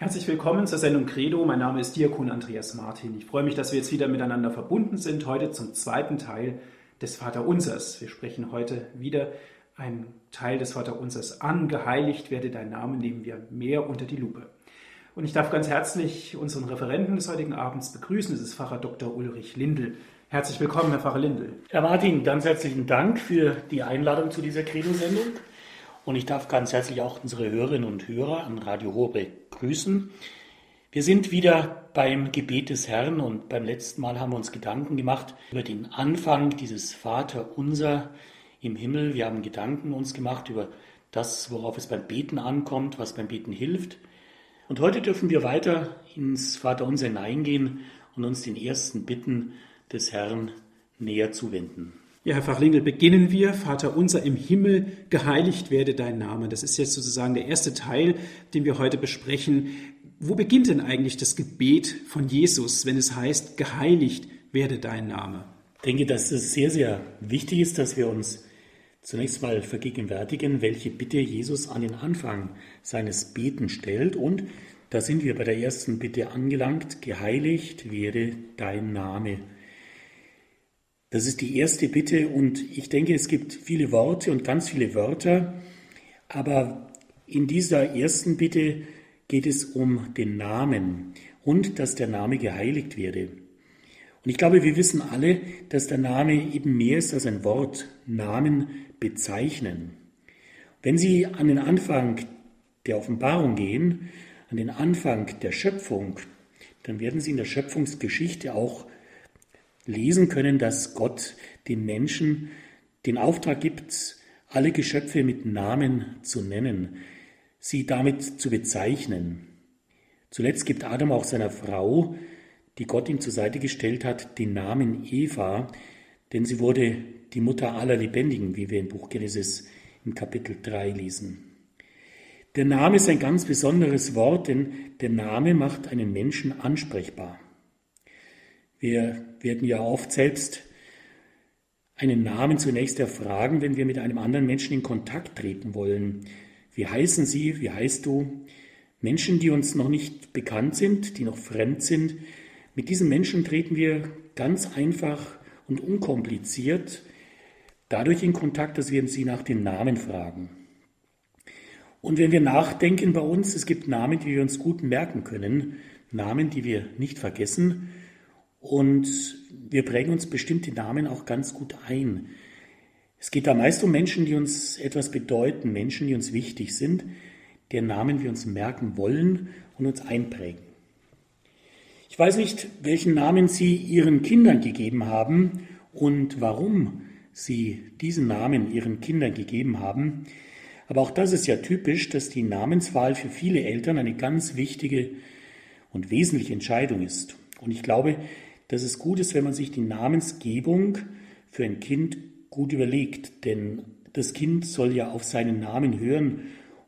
Herzlich willkommen zur Sendung Credo. Mein Name ist Diakon Andreas Martin. Ich freue mich, dass wir jetzt wieder miteinander verbunden sind, heute zum zweiten Teil des Vaterunsers. Wir sprechen heute wieder einen Teil des Vaterunsers an. Geheiligt werde dein Name, nehmen wir mehr unter die Lupe. Und ich darf ganz herzlich unseren Referenten des heutigen Abends begrüßen. Das ist Pfarrer Dr. Ulrich Lindel. Herzlich willkommen, Herr Pfarrer Lindel. Herr Martin, ganz herzlichen Dank für die Einladung zu dieser Credo-Sendung. Und ich darf ganz herzlich auch unsere Hörerinnen und Hörer an Radio Horbe grüßen. Wir sind wieder beim Gebet des Herrn und beim letzten Mal haben wir uns Gedanken gemacht über den Anfang dieses Vater unser im Himmel. Wir haben Gedanken uns gemacht über das, worauf es beim Beten ankommt, was beim Beten hilft. Und heute dürfen wir weiter ins Vater unser hineingehen und uns den ersten Bitten des Herrn näher zuwenden. Ja, Herr Fachlingel, beginnen wir. Vater unser im Himmel, geheiligt werde dein Name. Das ist jetzt sozusagen der erste Teil, den wir heute besprechen. Wo beginnt denn eigentlich das Gebet von Jesus, wenn es heißt, geheiligt werde dein Name? Ich denke, dass es sehr, sehr wichtig ist, dass wir uns zunächst mal vergegenwärtigen, welche Bitte Jesus an den Anfang seines Beten stellt. Und da sind wir bei der ersten Bitte angelangt, geheiligt werde dein Name. Das ist die erste Bitte und ich denke, es gibt viele Worte und ganz viele Wörter, aber in dieser ersten Bitte geht es um den Namen und dass der Name geheiligt werde. Und ich glaube, wir wissen alle, dass der Name eben mehr ist als ein Wort, Namen bezeichnen. Wenn Sie an den Anfang der Offenbarung gehen, an den Anfang der Schöpfung, dann werden Sie in der Schöpfungsgeschichte auch lesen können, dass Gott den Menschen den Auftrag gibt, alle Geschöpfe mit Namen zu nennen, sie damit zu bezeichnen. Zuletzt gibt Adam auch seiner Frau, die Gott ihm zur Seite gestellt hat, den Namen Eva, denn sie wurde die Mutter aller Lebendigen, wie wir im Buch Genesis im Kapitel 3 lesen. Der Name ist ein ganz besonderes Wort, denn der Name macht einen Menschen ansprechbar. Wir werden ja oft selbst einen Namen zunächst erfragen, wenn wir mit einem anderen Menschen in Kontakt treten wollen. Wie heißen Sie? Wie heißt du? Menschen, die uns noch nicht bekannt sind, die noch fremd sind, mit diesen Menschen treten wir ganz einfach und unkompliziert dadurch in Kontakt, dass wir sie nach den Namen fragen. Und wenn wir nachdenken bei uns, es gibt Namen, die wir uns gut merken können, Namen, die wir nicht vergessen, und wir prägen uns bestimmte Namen auch ganz gut ein. Es geht da meist um Menschen, die uns etwas bedeuten, Menschen, die uns wichtig sind, deren Namen wir uns merken wollen und uns einprägen. Ich weiß nicht, welchen Namen Sie Ihren Kindern gegeben haben und warum Sie diesen Namen Ihren Kindern gegeben haben. Aber auch das ist ja typisch, dass die Namenswahl für viele Eltern eine ganz wichtige und wesentliche Entscheidung ist. Und ich glaube, dass es gut ist, wenn man sich die Namensgebung für ein Kind gut überlegt, denn das Kind soll ja auf seinen Namen hören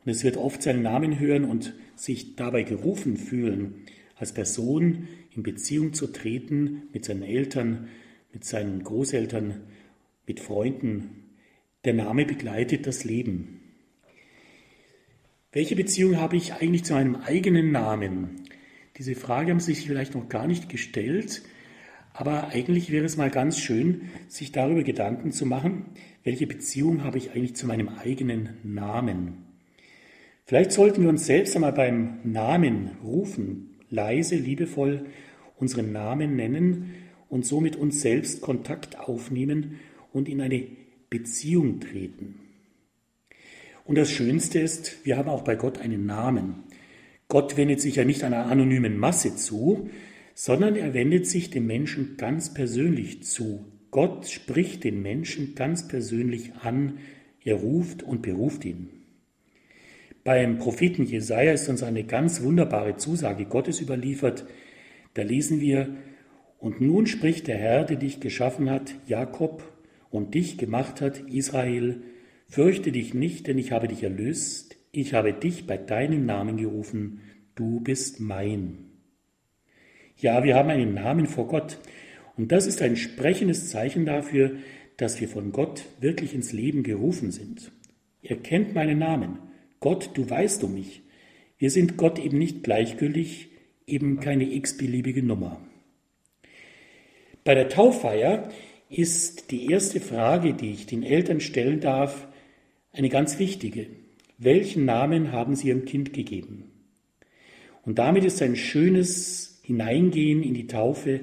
und es wird oft seinen Namen hören und sich dabei gerufen fühlen, als Person in Beziehung zu treten mit seinen Eltern, mit seinen Großeltern, mit Freunden. Der Name begleitet das Leben. Welche Beziehung habe ich eigentlich zu meinem eigenen Namen? Diese Frage haben Sie sich vielleicht noch gar nicht gestellt. Aber eigentlich wäre es mal ganz schön, sich darüber Gedanken zu machen, welche Beziehung habe ich eigentlich zu meinem eigenen Namen. Vielleicht sollten wir uns selbst einmal beim Namen rufen, leise, liebevoll unseren Namen nennen und so mit uns selbst Kontakt aufnehmen und in eine Beziehung treten. Und das Schönste ist, wir haben auch bei Gott einen Namen. Gott wendet sich ja nicht einer anonymen Masse zu, sondern er wendet sich dem Menschen ganz persönlich zu. Gott spricht den Menschen ganz persönlich an, er ruft und beruft ihn. Beim Propheten Jesaja ist uns eine ganz wunderbare Zusage Gottes überliefert. Da lesen wir, und nun spricht der Herr, der dich geschaffen hat, Jakob, und dich gemacht hat, Israel, fürchte dich nicht, denn ich habe dich erlöst, ich habe dich bei deinem Namen gerufen, du bist mein. Ja, wir haben einen Namen vor Gott. Und das ist ein sprechendes Zeichen dafür, dass wir von Gott wirklich ins Leben gerufen sind. Er kennt meinen Namen. Gott, du weißt um mich. Wir sind Gott eben nicht gleichgültig, eben keine x-beliebige Nummer. Bei der Tauffeier ist die erste Frage, die ich den Eltern stellen darf, eine ganz wichtige. Welchen Namen haben Sie Ihrem Kind gegeben? Und damit ist ein schönes Hineingehen in die Taufe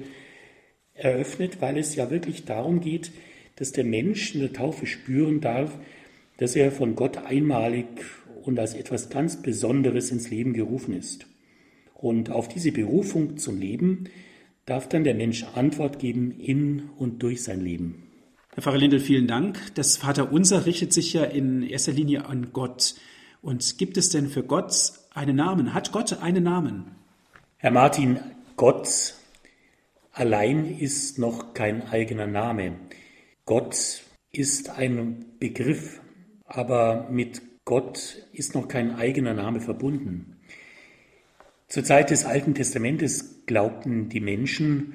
eröffnet, weil es ja wirklich darum geht, dass der Mensch in der Taufe spüren darf, dass er von Gott einmalig und als etwas ganz Besonderes ins Leben gerufen ist. Und auf diese Berufung zum Leben darf dann der Mensch Antwort geben in und durch sein Leben. Herr Pfarrer Lindel, vielen Dank. Das Vaterunser richtet sich ja in erster Linie an Gott. Und gibt es denn für Gott einen Namen? Hat Gott einen Namen? Herr Martin, Gott allein ist noch kein eigener Name. Gott ist ein Begriff, aber mit Gott ist noch kein eigener Name verbunden. Zur Zeit des Alten Testamentes glaubten die Menschen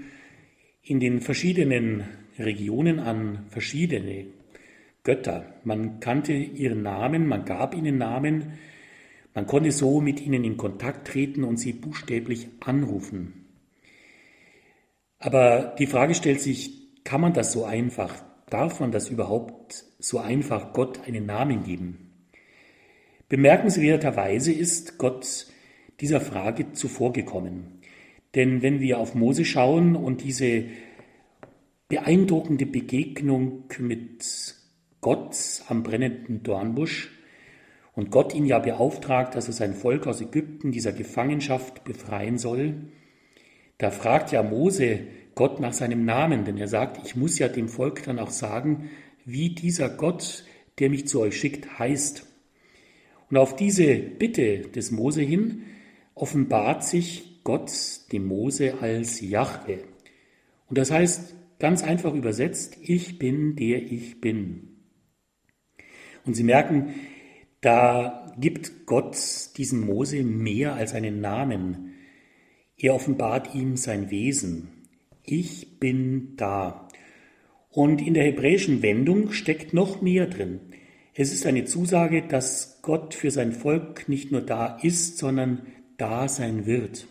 in den verschiedenen Regionen an verschiedene Götter. Man kannte ihren Namen, man gab ihnen Namen, man konnte so mit ihnen in Kontakt treten und sie buchstäblich anrufen. Aber die Frage stellt sich, kann man das so einfach? Darf man das überhaupt so einfach Gott einen Namen geben? Bemerkenswerterweise ist Gott dieser Frage zuvorgekommen. Denn wenn wir auf Mose schauen und diese beeindruckende Begegnung mit Gott am brennenden Dornbusch und Gott ihn ja beauftragt, dass er sein Volk aus Ägypten dieser Gefangenschaft befreien soll, da fragt ja Mose Gott nach seinem Namen, denn er sagt, ich muss ja dem Volk dann auch sagen, wie dieser Gott, der mich zu euch schickt, heißt. Und auf diese Bitte des Mose hin offenbart sich Gott dem Mose als Jahwe. Und das heißt ganz einfach übersetzt, ich bin der ich bin. Und Sie merken, da gibt Gott diesem Mose mehr als einen Namen. Er offenbart ihm sein Wesen. Ich bin da. Und in der hebräischen Wendung steckt noch mehr drin. Es ist eine Zusage, dass Gott für sein Volk nicht nur da ist, sondern da sein wird.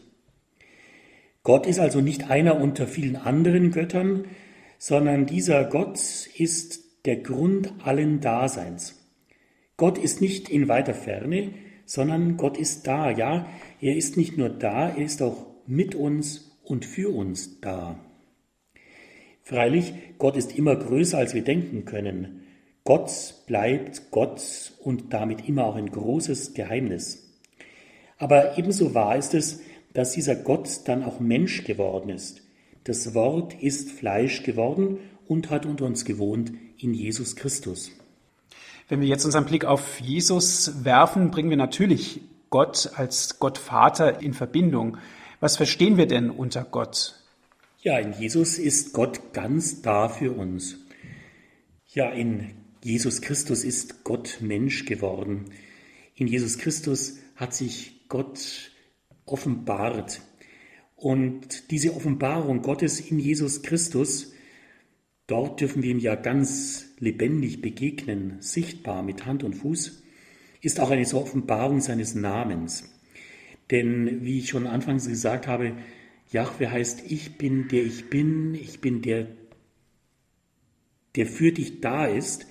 Gott ist also nicht einer unter vielen anderen Göttern, sondern dieser Gott ist der Grund allen Daseins. Gott ist nicht in weiter Ferne, sondern Gott ist da. Ja, er ist nicht nur da, er ist auch mit uns und für uns da. Freilich, Gott ist immer größer, als wir denken können. Gott bleibt Gott und damit immer auch ein großes Geheimnis. Aber ebenso wahr ist es, dass dieser Gott dann auch Mensch geworden ist. Das Wort ist Fleisch geworden und hat unter uns gewohnt in Jesus Christus. Wenn wir jetzt unseren Blick auf Jesus werfen, bringen wir natürlich Gott als Gott Vater in Verbindung. Was verstehen wir denn unter Gott? Ja, in Jesus ist Gott ganz da für uns. Ja, in Jesus Christus ist Gott Mensch geworden. In Jesus Christus hat sich Gott offenbart. Und diese Offenbarung Gottes in Jesus Christus, dort dürfen wir ihm ja ganz lebendig begegnen, sichtbar mit Hand und Fuß, ist auch eine Offenbarung seines Namens. Denn wie ich schon anfangs gesagt habe, Jahwe heißt, ich bin der ich bin, ich bin der, der für dich da ist,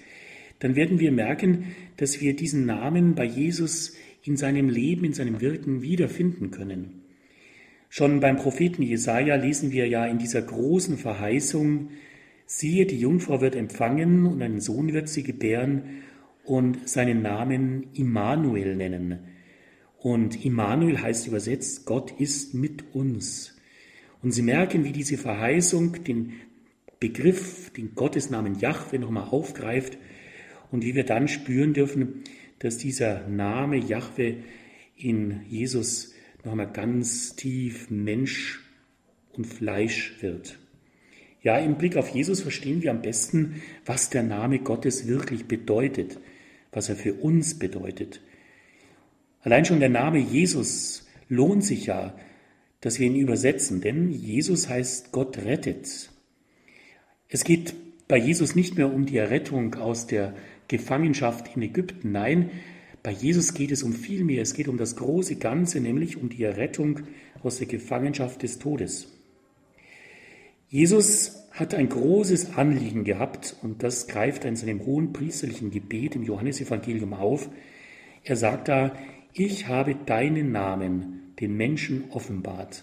dann werden wir merken, dass wir diesen Namen bei Jesus in seinem Leben, in seinem Wirken wiederfinden können. Schon beim Propheten Jesaja lesen wir ja in dieser großen Verheißung, siehe, die Jungfrau wird empfangen und einen Sohn wird sie gebären und seinen Namen Immanuel nennen. Und Immanuel heißt übersetzt, Gott ist mit uns. Und Sie merken, wie diese Verheißung den Begriff, den Gottesnamen Jahwe nochmal aufgreift und wie wir dann spüren dürfen, dass dieser Name Jahwe in Jesus nochmal ganz tief Mensch und Fleisch wird. Ja, im Blick auf Jesus verstehen wir am besten, was der Name Gottes wirklich bedeutet, was er für uns bedeutet. Allein schon der Name Jesus lohnt sich ja, dass wir ihn übersetzen, denn Jesus heißt Gott rettet. Es geht bei Jesus nicht mehr um die Errettung aus der Gefangenschaft in Ägypten, nein, Bei Jesus geht es um viel mehr. Es geht um das große Ganze, nämlich um die Errettung aus der Gefangenschaft des Todes. Jesus hat ein großes Anliegen gehabt und das greift er in seinem hohen priesterlichen Gebet im Johannesevangelium auf. Er sagt da, ich habe deinen Namen den Menschen offenbart.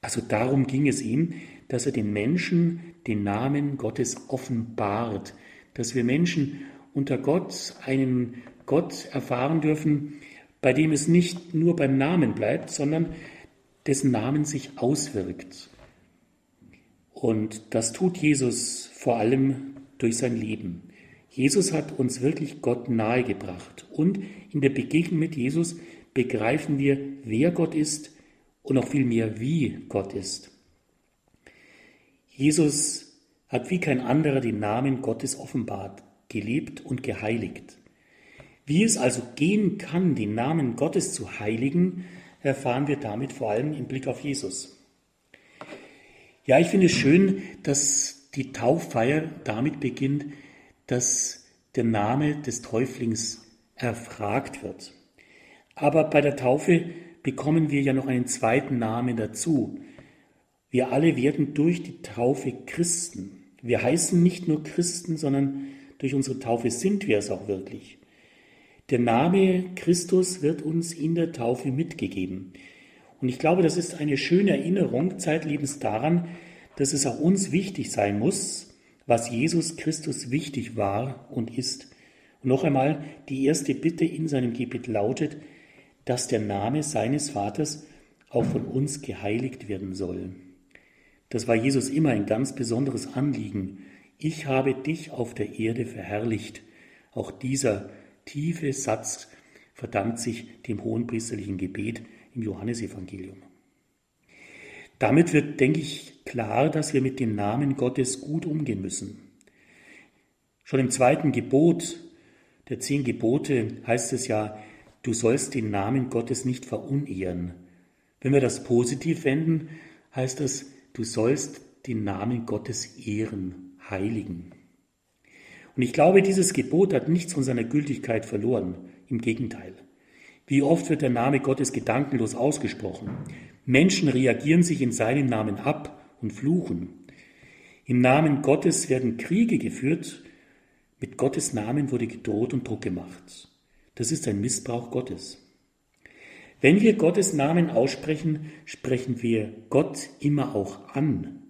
Also darum ging es ihm, dass er den Menschen den Namen Gottes offenbart, dass wir Menschen unter Gott einen Gott erfahren dürfen, bei dem es nicht nur beim Namen bleibt, sondern dessen Namen sich auswirkt. Und das tut Jesus vor allem durch sein Leben. Jesus hat uns wirklich Gott nahegebracht. Und in der Begegnung mit Jesus begreifen wir, wer Gott ist und noch viel mehr, wie Gott ist. Jesus hat wie kein anderer den Namen Gottes offenbart, gelebt und geheiligt. Wie es also gehen kann, den Namen Gottes zu heiligen, erfahren wir damit vor allem im Blick auf Jesus. Ja, ich finde es schön, dass die Tauffeier damit beginnt, dass der Name des Täuflings erfragt wird. Aber bei der Taufe bekommen wir ja noch einen zweiten Namen dazu. Wir alle werden durch die Taufe Christen. Wir heißen nicht nur Christen, sondern durch unsere Taufe sind wir es auch wirklich. Der Name Christus wird uns in der Taufe mitgegeben. Und ich glaube, das ist eine schöne Erinnerung zeitlebens daran, dass es auch uns wichtig sein muss, was Jesus Christus wichtig war und ist. Und noch einmal, die erste Bitte in seinem Gebet lautet, dass der Name seines Vaters auch von uns geheiligt werden soll. Das war Jesus immer ein ganz besonderes Anliegen. Ich habe dich auf der Erde verherrlicht. Auch dieser tiefe Satz verdankt sich dem hohenpriesterlichen Gebet im Johannesevangelium. Damit wird, denke ich, klar, dass wir mit dem Namen Gottes gut umgehen müssen. Schon im zweiten Gebot der zehn Gebote heißt es ja, du sollst den Namen Gottes nicht verunehren. Wenn wir das positiv wenden, heißt das, du sollst den Namen Gottes ehren, heiligen. Und ich glaube, dieses Gebot hat nichts von seiner Gültigkeit verloren. Im Gegenteil. Wie oft wird der Name Gottes gedankenlos ausgesprochen? Menschen reagieren sich in seinem Namen ab und fluchen. Im Namen Gottes werden Kriege geführt. Mit Gottes Namen wurde gedroht und Druck gemacht. Das ist ein Missbrauch Gottes. Wenn wir Gottes Namen aussprechen, sprechen wir Gott immer auch an.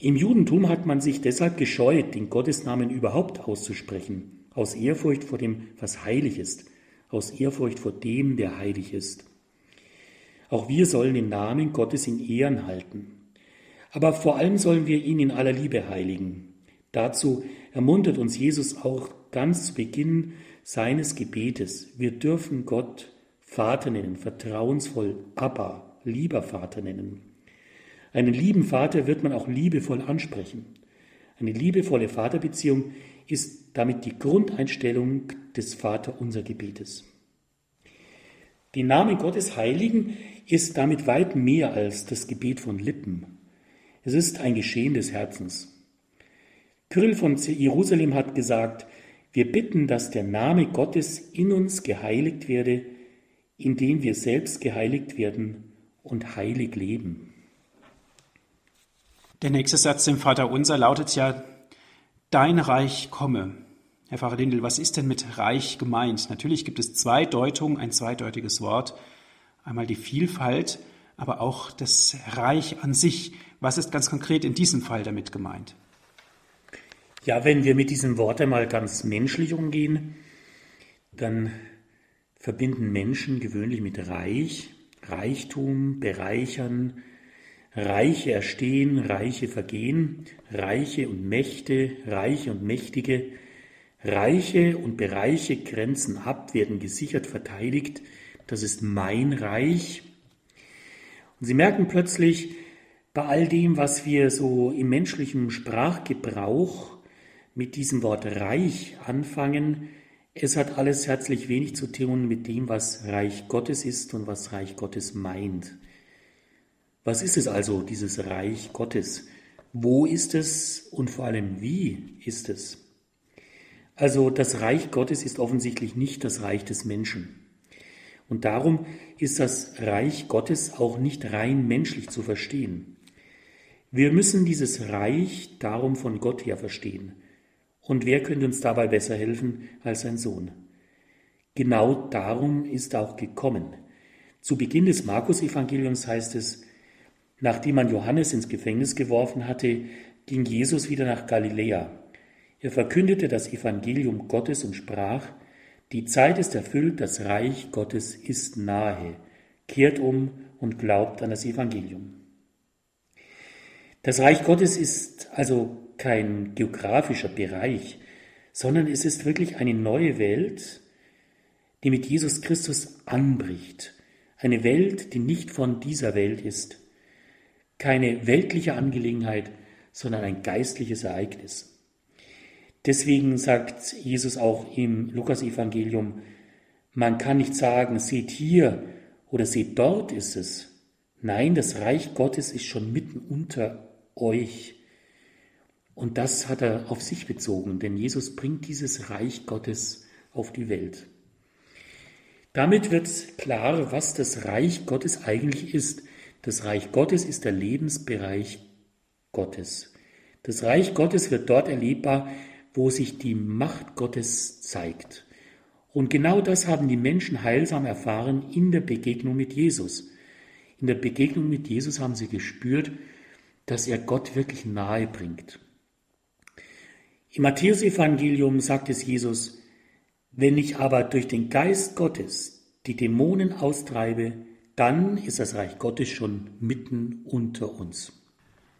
Im Judentum hat man sich deshalb gescheut, den Gottesnamen überhaupt auszusprechen, aus Ehrfurcht vor dem, was heilig ist, aus Ehrfurcht vor dem, der heilig ist. Auch wir sollen den Namen Gottes in Ehren halten. Aber vor allem sollen wir ihn in aller Liebe heiligen. Dazu ermuntert uns Jesus auch ganz zu Beginn seines Gebetes. Wir dürfen Gott Vater nennen, vertrauensvoll Abba, lieber Vater nennen. Einen lieben Vater wird man auch liebevoll ansprechen. Eine liebevolle Vaterbeziehung ist damit die Grundeinstellung des Vaterunser Gebetes. Den Namen Gottes heiligen ist damit weit mehr als das Gebet von Lippen. Es ist ein Geschehen des Herzens. Kyrill von Jerusalem hat gesagt, wir bitten, dass der Name Gottes in uns geheiligt werde, indem wir selbst geheiligt werden und heilig leben. Der nächste Satz im Vater Unser lautet ja, Dein Reich komme. Herr Pfarrer Lindel, was ist denn mit Reich gemeint? Natürlich gibt es zwei Deutungen, ein zweideutiges Wort. Einmal die Vielfalt, aber auch das Reich an sich. Was ist ganz konkret in diesem Fall damit gemeint? Ja, wenn wir mit diesem Wort einmal ganz menschlich umgehen, dann verbinden Menschen gewöhnlich mit Reich, Reichtum, Bereichern, Reiche erstehen, Reiche vergehen, Reiche und Mächte, Reiche und Mächtige, Reiche und Bereiche grenzen ab, werden gesichert, verteidigt. Das ist mein Reich. Und Sie merken plötzlich, bei all dem, was wir so im menschlichen Sprachgebrauch mit diesem Wort Reich anfangen, es hat alles herzlich wenig zu tun mit dem, was Reich Gottes ist und was Reich Gottes meint. Was ist es also, dieses Reich Gottes? Wo ist es und vor allem wie ist es? Also das Reich Gottes ist offensichtlich nicht das Reich des Menschen. Und darum ist das Reich Gottes auch nicht rein menschlich zu verstehen. Wir müssen dieses Reich darum von Gott her verstehen. Und wer könnte uns dabei besser helfen als sein Sohn? Genau darum ist er auch gekommen. Zu Beginn des Markus-Evangeliums heißt es, nachdem man Johannes ins Gefängnis geworfen hatte, ging Jesus wieder nach Galiläa. Er verkündete das Evangelium Gottes und sprach, die Zeit ist erfüllt, das Reich Gottes ist nahe. Kehrt um und glaubt an das Evangelium. Das Reich Gottes ist also kein geografischer Bereich, sondern es ist wirklich eine neue Welt, die mit Jesus Christus anbricht. Eine Welt, die nicht von dieser Welt ist. Keine weltliche Angelegenheit, sondern ein geistliches Ereignis. Deswegen sagt Jesus auch im Lukas-Evangelium, man kann nicht sagen, seht hier oder seht dort ist es. Nein, das Reich Gottes ist schon mitten unter euch. Und das hat er auf sich bezogen, denn Jesus bringt dieses Reich Gottes auf die Welt. Damit wird klar, was das Reich Gottes eigentlich ist. Das Reich Gottes ist der Lebensbereich Gottes. Das Reich Gottes wird dort erlebbar, wo sich die Macht Gottes zeigt. Und genau das haben die Menschen heilsam erfahren in der Begegnung mit Jesus. In der Begegnung mit Jesus haben sie gespürt, dass er Gott wirklich nahe bringt. Im Matthäusevangelium sagt es Jesus, wenn ich aber durch den Geist Gottes die Dämonen austreibe, dann ist das Reich Gottes schon mitten unter uns.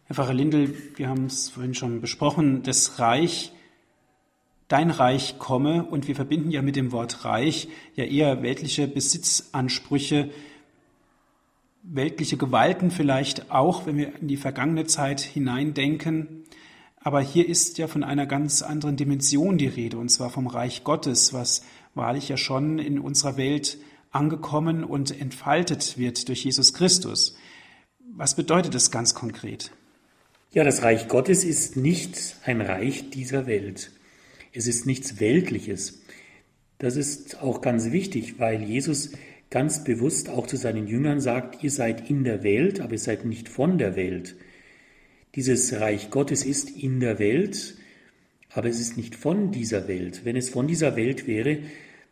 Herr Pfarrer Lindel, wir haben es vorhin schon besprochen, das Reich, dein Reich komme, und wir verbinden ja mit dem Wort Reich ja eher weltliche Besitzansprüche, weltliche Gewalten vielleicht auch, wenn wir in die vergangene Zeit hineindenken. Aber hier ist ja von einer ganz anderen Dimension die Rede, und zwar vom Reich Gottes, was wahrlich ja schon in unserer Welt angekommen und entfaltet wird durch Jesus Christus. Was bedeutet das ganz konkret? Ja, das Reich Gottes ist nicht ein Reich dieser Welt. Es ist nichts Weltliches. Das ist auch ganz wichtig, weil Jesus ganz bewusst auch zu seinen Jüngern sagt, ihr seid in der Welt, aber ihr seid nicht von der Welt. Dieses Reich Gottes ist in der Welt, aber es ist nicht von dieser Welt. Wenn es von dieser Welt wäre,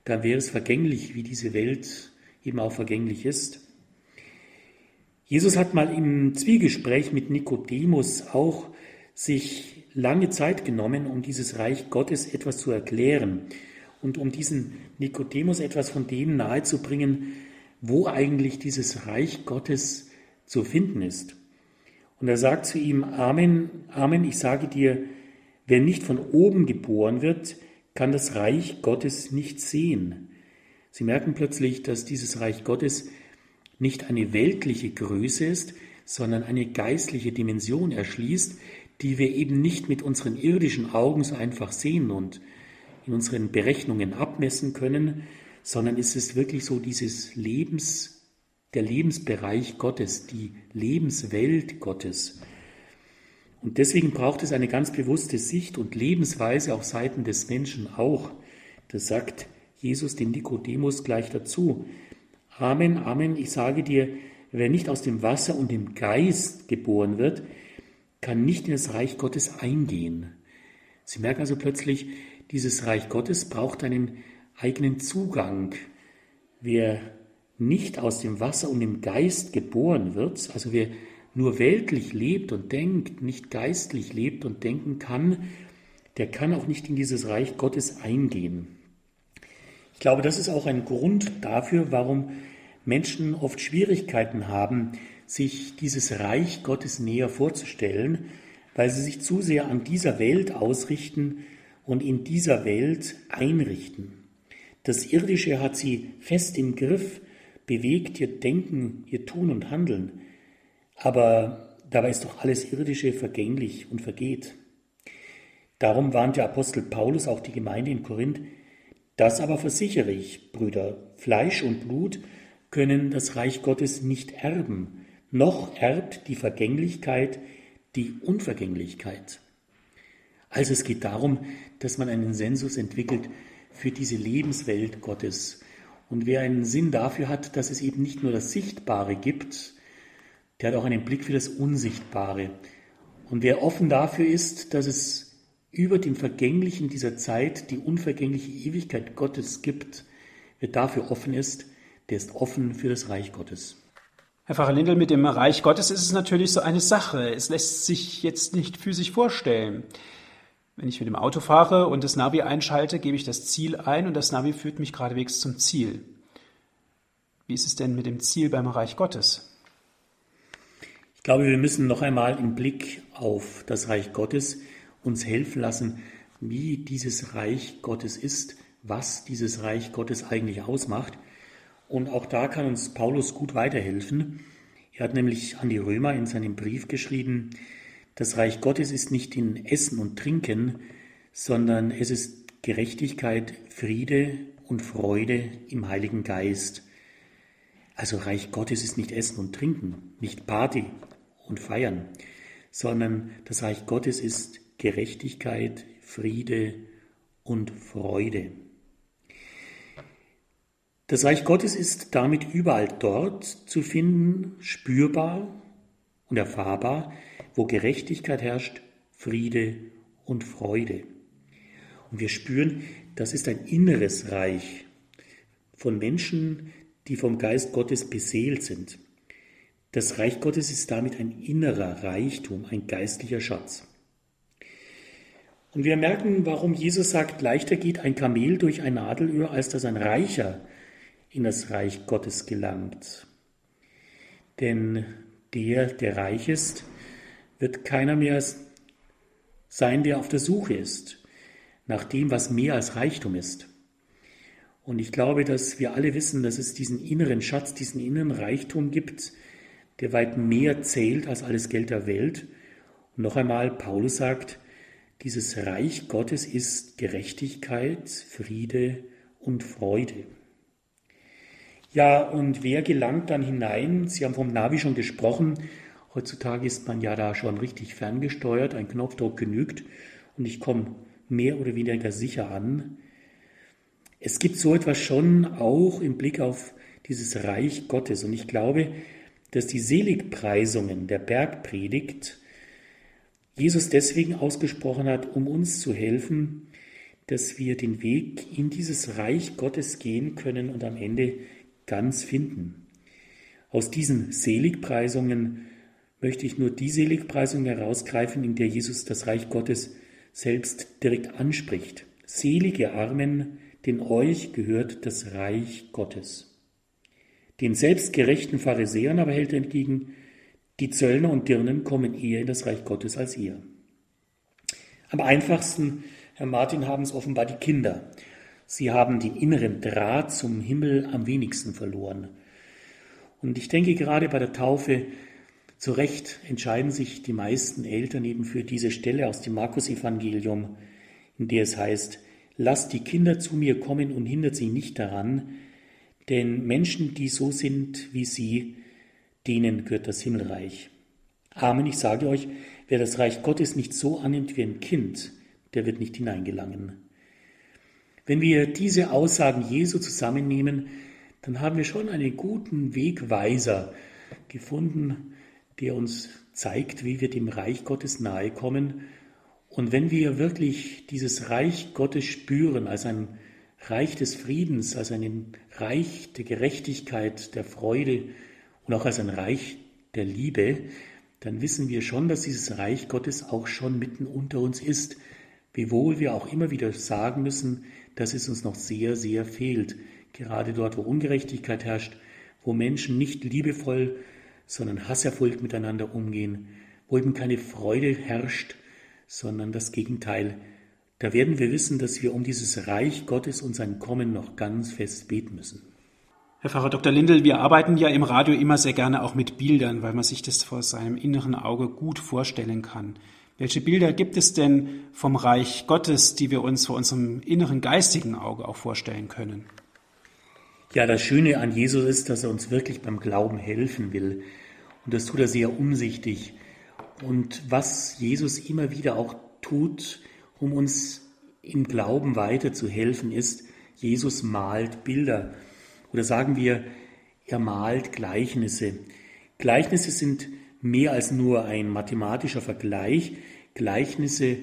dann wäre es vergänglich, wie diese Welt eben auch vergänglich ist. Jesus hat mal im Zwiegespräch mit Nikodemus auch sich lange Zeit genommen, um dieses Reich Gottes etwas zu erklären und um diesen Nikodemus etwas von dem nahezubringen, wo eigentlich dieses Reich Gottes zu finden ist. Und er sagt zu ihm, Amen, Amen, ich sage dir, wer nicht von oben geboren wird, kann das Reich Gottes nicht sehen. Sie merken plötzlich, dass dieses Reich Gottes nicht eine weltliche Größe ist, sondern eine geistliche Dimension erschließt, die wir eben nicht mit unseren irdischen Augen so einfach sehen und in unseren Berechnungen abmessen können, sondern es ist wirklich so dieses Lebens, der Lebensbereich Gottes, die Lebenswelt Gottes. Und deswegen braucht es eine ganz bewusste Sicht und Lebensweise auf Seiten des Menschen auch. Das sagt Jesus dem Nikodemus gleich dazu. Amen, Amen, ich sage dir, wer nicht aus dem Wasser und dem Geist geboren wird, kann nicht in das Reich Gottes eingehen. Sie merken also plötzlich, dieses Reich Gottes braucht einen eigenen Zugang. Wer nicht aus dem Wasser und dem Geist geboren wird, also wer nur weltlich lebt und denkt, nicht geistlich lebt und denken kann, der kann auch nicht in dieses Reich Gottes eingehen. Ich glaube, das ist auch ein Grund dafür, warum Menschen oft Schwierigkeiten haben, sich dieses Reich Gottes näher vorzustellen, weil sie sich zu sehr an dieser Welt ausrichten und in dieser Welt einrichten. Das Irdische hat sie fest im Griff, bewegt ihr Denken, ihr Tun und Handeln. Aber dabei ist doch alles Irdische vergänglich und vergeht. Darum warnt der Apostel Paulus auch die Gemeinde in Korinth, das aber versichere ich, Brüder, Fleisch und Blut können das Reich Gottes nicht erben, noch erbt die Vergänglichkeit die Unvergänglichkeit. Also es geht darum, dass man einen Sensus entwickelt für diese Lebenswelt Gottes. Und wer einen Sinn dafür hat, dass es eben nicht nur das Sichtbare gibt, der hat auch einen Blick für das Unsichtbare. Und wer offen dafür ist, dass es über dem Vergänglichen dieser Zeit die unvergängliche Ewigkeit Gottes gibt, wer dafür offen ist, der ist offen für das Reich Gottes. Herr Pfarrer Lindel, mit dem Reich Gottes ist es natürlich so eine Sache. Es lässt sich jetzt nicht physisch vorstellen. Wenn ich mit dem Auto fahre und das Navi einschalte, gebe ich das Ziel ein und das Navi führt mich geradewegs zum Ziel. Wie ist es denn mit dem Ziel beim Reich Gottes? Ich glaube, wir müssen noch einmal im Blick auf das Reich Gottes uns helfen lassen, wie dieses Reich Gottes ist, was dieses Reich Gottes eigentlich ausmacht. Und auch da kann uns Paulus gut weiterhelfen. Er hat nämlich an die Römer in seinem Brief geschrieben, das Reich Gottes ist nicht in Essen und Trinken, sondern es ist Gerechtigkeit, Friede und Freude im Heiligen Geist. Also Reich Gottes ist nicht Essen und Trinken, nicht Party und Feiern, sondern das Reich Gottes ist Gerechtigkeit, Friede und Freude. Das Reich Gottes ist damit überall dort zu finden, spürbar und erfahrbar, wo Gerechtigkeit herrscht, Friede und Freude. Und wir spüren, das ist ein inneres Reich von Menschen, die vom Geist Gottes beseelt sind. Das Reich Gottes ist damit ein innerer Reichtum, ein geistlicher Schatz. Und wir merken, warum Jesus sagt, leichter geht ein Kamel durch ein Nadelöhr, als dass ein Reicher in das Reich Gottes gelangt. Denn der, der reich ist, wird keiner mehr sein, der auf der Suche ist nach dem, was mehr als Reichtum ist. Und ich glaube, dass wir alle wissen, dass es diesen inneren Schatz, diesen inneren Reichtum gibt, der weit mehr zählt als alles Geld der Welt. Und noch einmal, Paulus sagt, dieses Reich Gottes ist Gerechtigkeit, Friede und Freude. Ja, und wer gelangt dann hinein? Sie haben vom Navi schon gesprochen. Heutzutage ist man ja da schon richtig ferngesteuert. Ein Knopfdruck genügt und ich komme mehr oder weniger sicher an. Es gibt so etwas schon auch im Blick auf dieses Reich Gottes. Und ich glaube, dass die Seligpreisungen der Bergpredigt Jesus deswegen ausgesprochen hat, um uns zu helfen, dass wir den Weg in dieses Reich Gottes gehen können und am Ende ganz finden. Aus diesen Seligpreisungen möchte ich nur die Seligpreisung herausgreifen, in der Jesus das Reich Gottes selbst direkt anspricht. Selige Armen, denn euch gehört das Reich Gottes. Den selbstgerechten Pharisäern aber hält er entgegen, die Zöllner und Dirnen kommen eher in das Reich Gottes als ihr. Am einfachsten, Herr Martin, haben es offenbar die Kinder. Sie haben den inneren Draht zum Himmel am wenigsten verloren. Und ich denke gerade bei der Taufe, zu Recht entscheiden sich die meisten Eltern eben für diese Stelle aus dem Markus-Evangelium, in der es heißt, lasst die Kinder zu mir kommen und hindert sie nicht daran, denn Menschen, die so sind wie sie, denen gehört das Himmelreich. Amen, ich sage euch, wer das Reich Gottes nicht so annimmt wie ein Kind, der wird nicht hineingelangen. Wenn wir diese Aussagen Jesu zusammennehmen, dann haben wir schon einen guten Wegweiser gefunden, der uns zeigt, wie wir dem Reich Gottes nahe kommen. Und wenn wir wirklich dieses Reich Gottes spüren als ein Reich des Friedens, als ein Reich der Gerechtigkeit, der Freude und auch als ein Reich der Liebe, dann wissen wir schon, dass dieses Reich Gottes auch schon mitten unter uns ist, wiewohl wir auch immer wieder sagen müssen, dass es uns noch sehr, sehr fehlt. Gerade dort, wo Ungerechtigkeit herrscht, wo Menschen nicht liebevoll, sondern hasserfüllt miteinander umgehen, wo eben keine Freude herrscht, sondern das Gegenteil. Da werden wir wissen, dass wir um dieses Reich Gottes und sein Kommen noch ganz fest beten müssen. Herr Pfarrer Dr. Lindel, wir arbeiten ja im Radio immer sehr gerne auch mit Bildern, weil man sich das vor seinem inneren Auge gut vorstellen kann. Welche Bilder gibt es denn vom Reich Gottes, die wir uns vor unserem inneren geistigen Auge auch vorstellen können? Ja, das Schöne an Jesus ist, dass er uns wirklich beim Glauben helfen will. Und das tut er sehr umsichtig. Und was Jesus immer wieder auch tut, um uns im Glauben weiterzuhelfen, ist, Jesus malt Bilder. Oder sagen wir, er malt Gleichnisse. Gleichnisse sind mehr als nur ein mathematischer Vergleich. Gleichnisse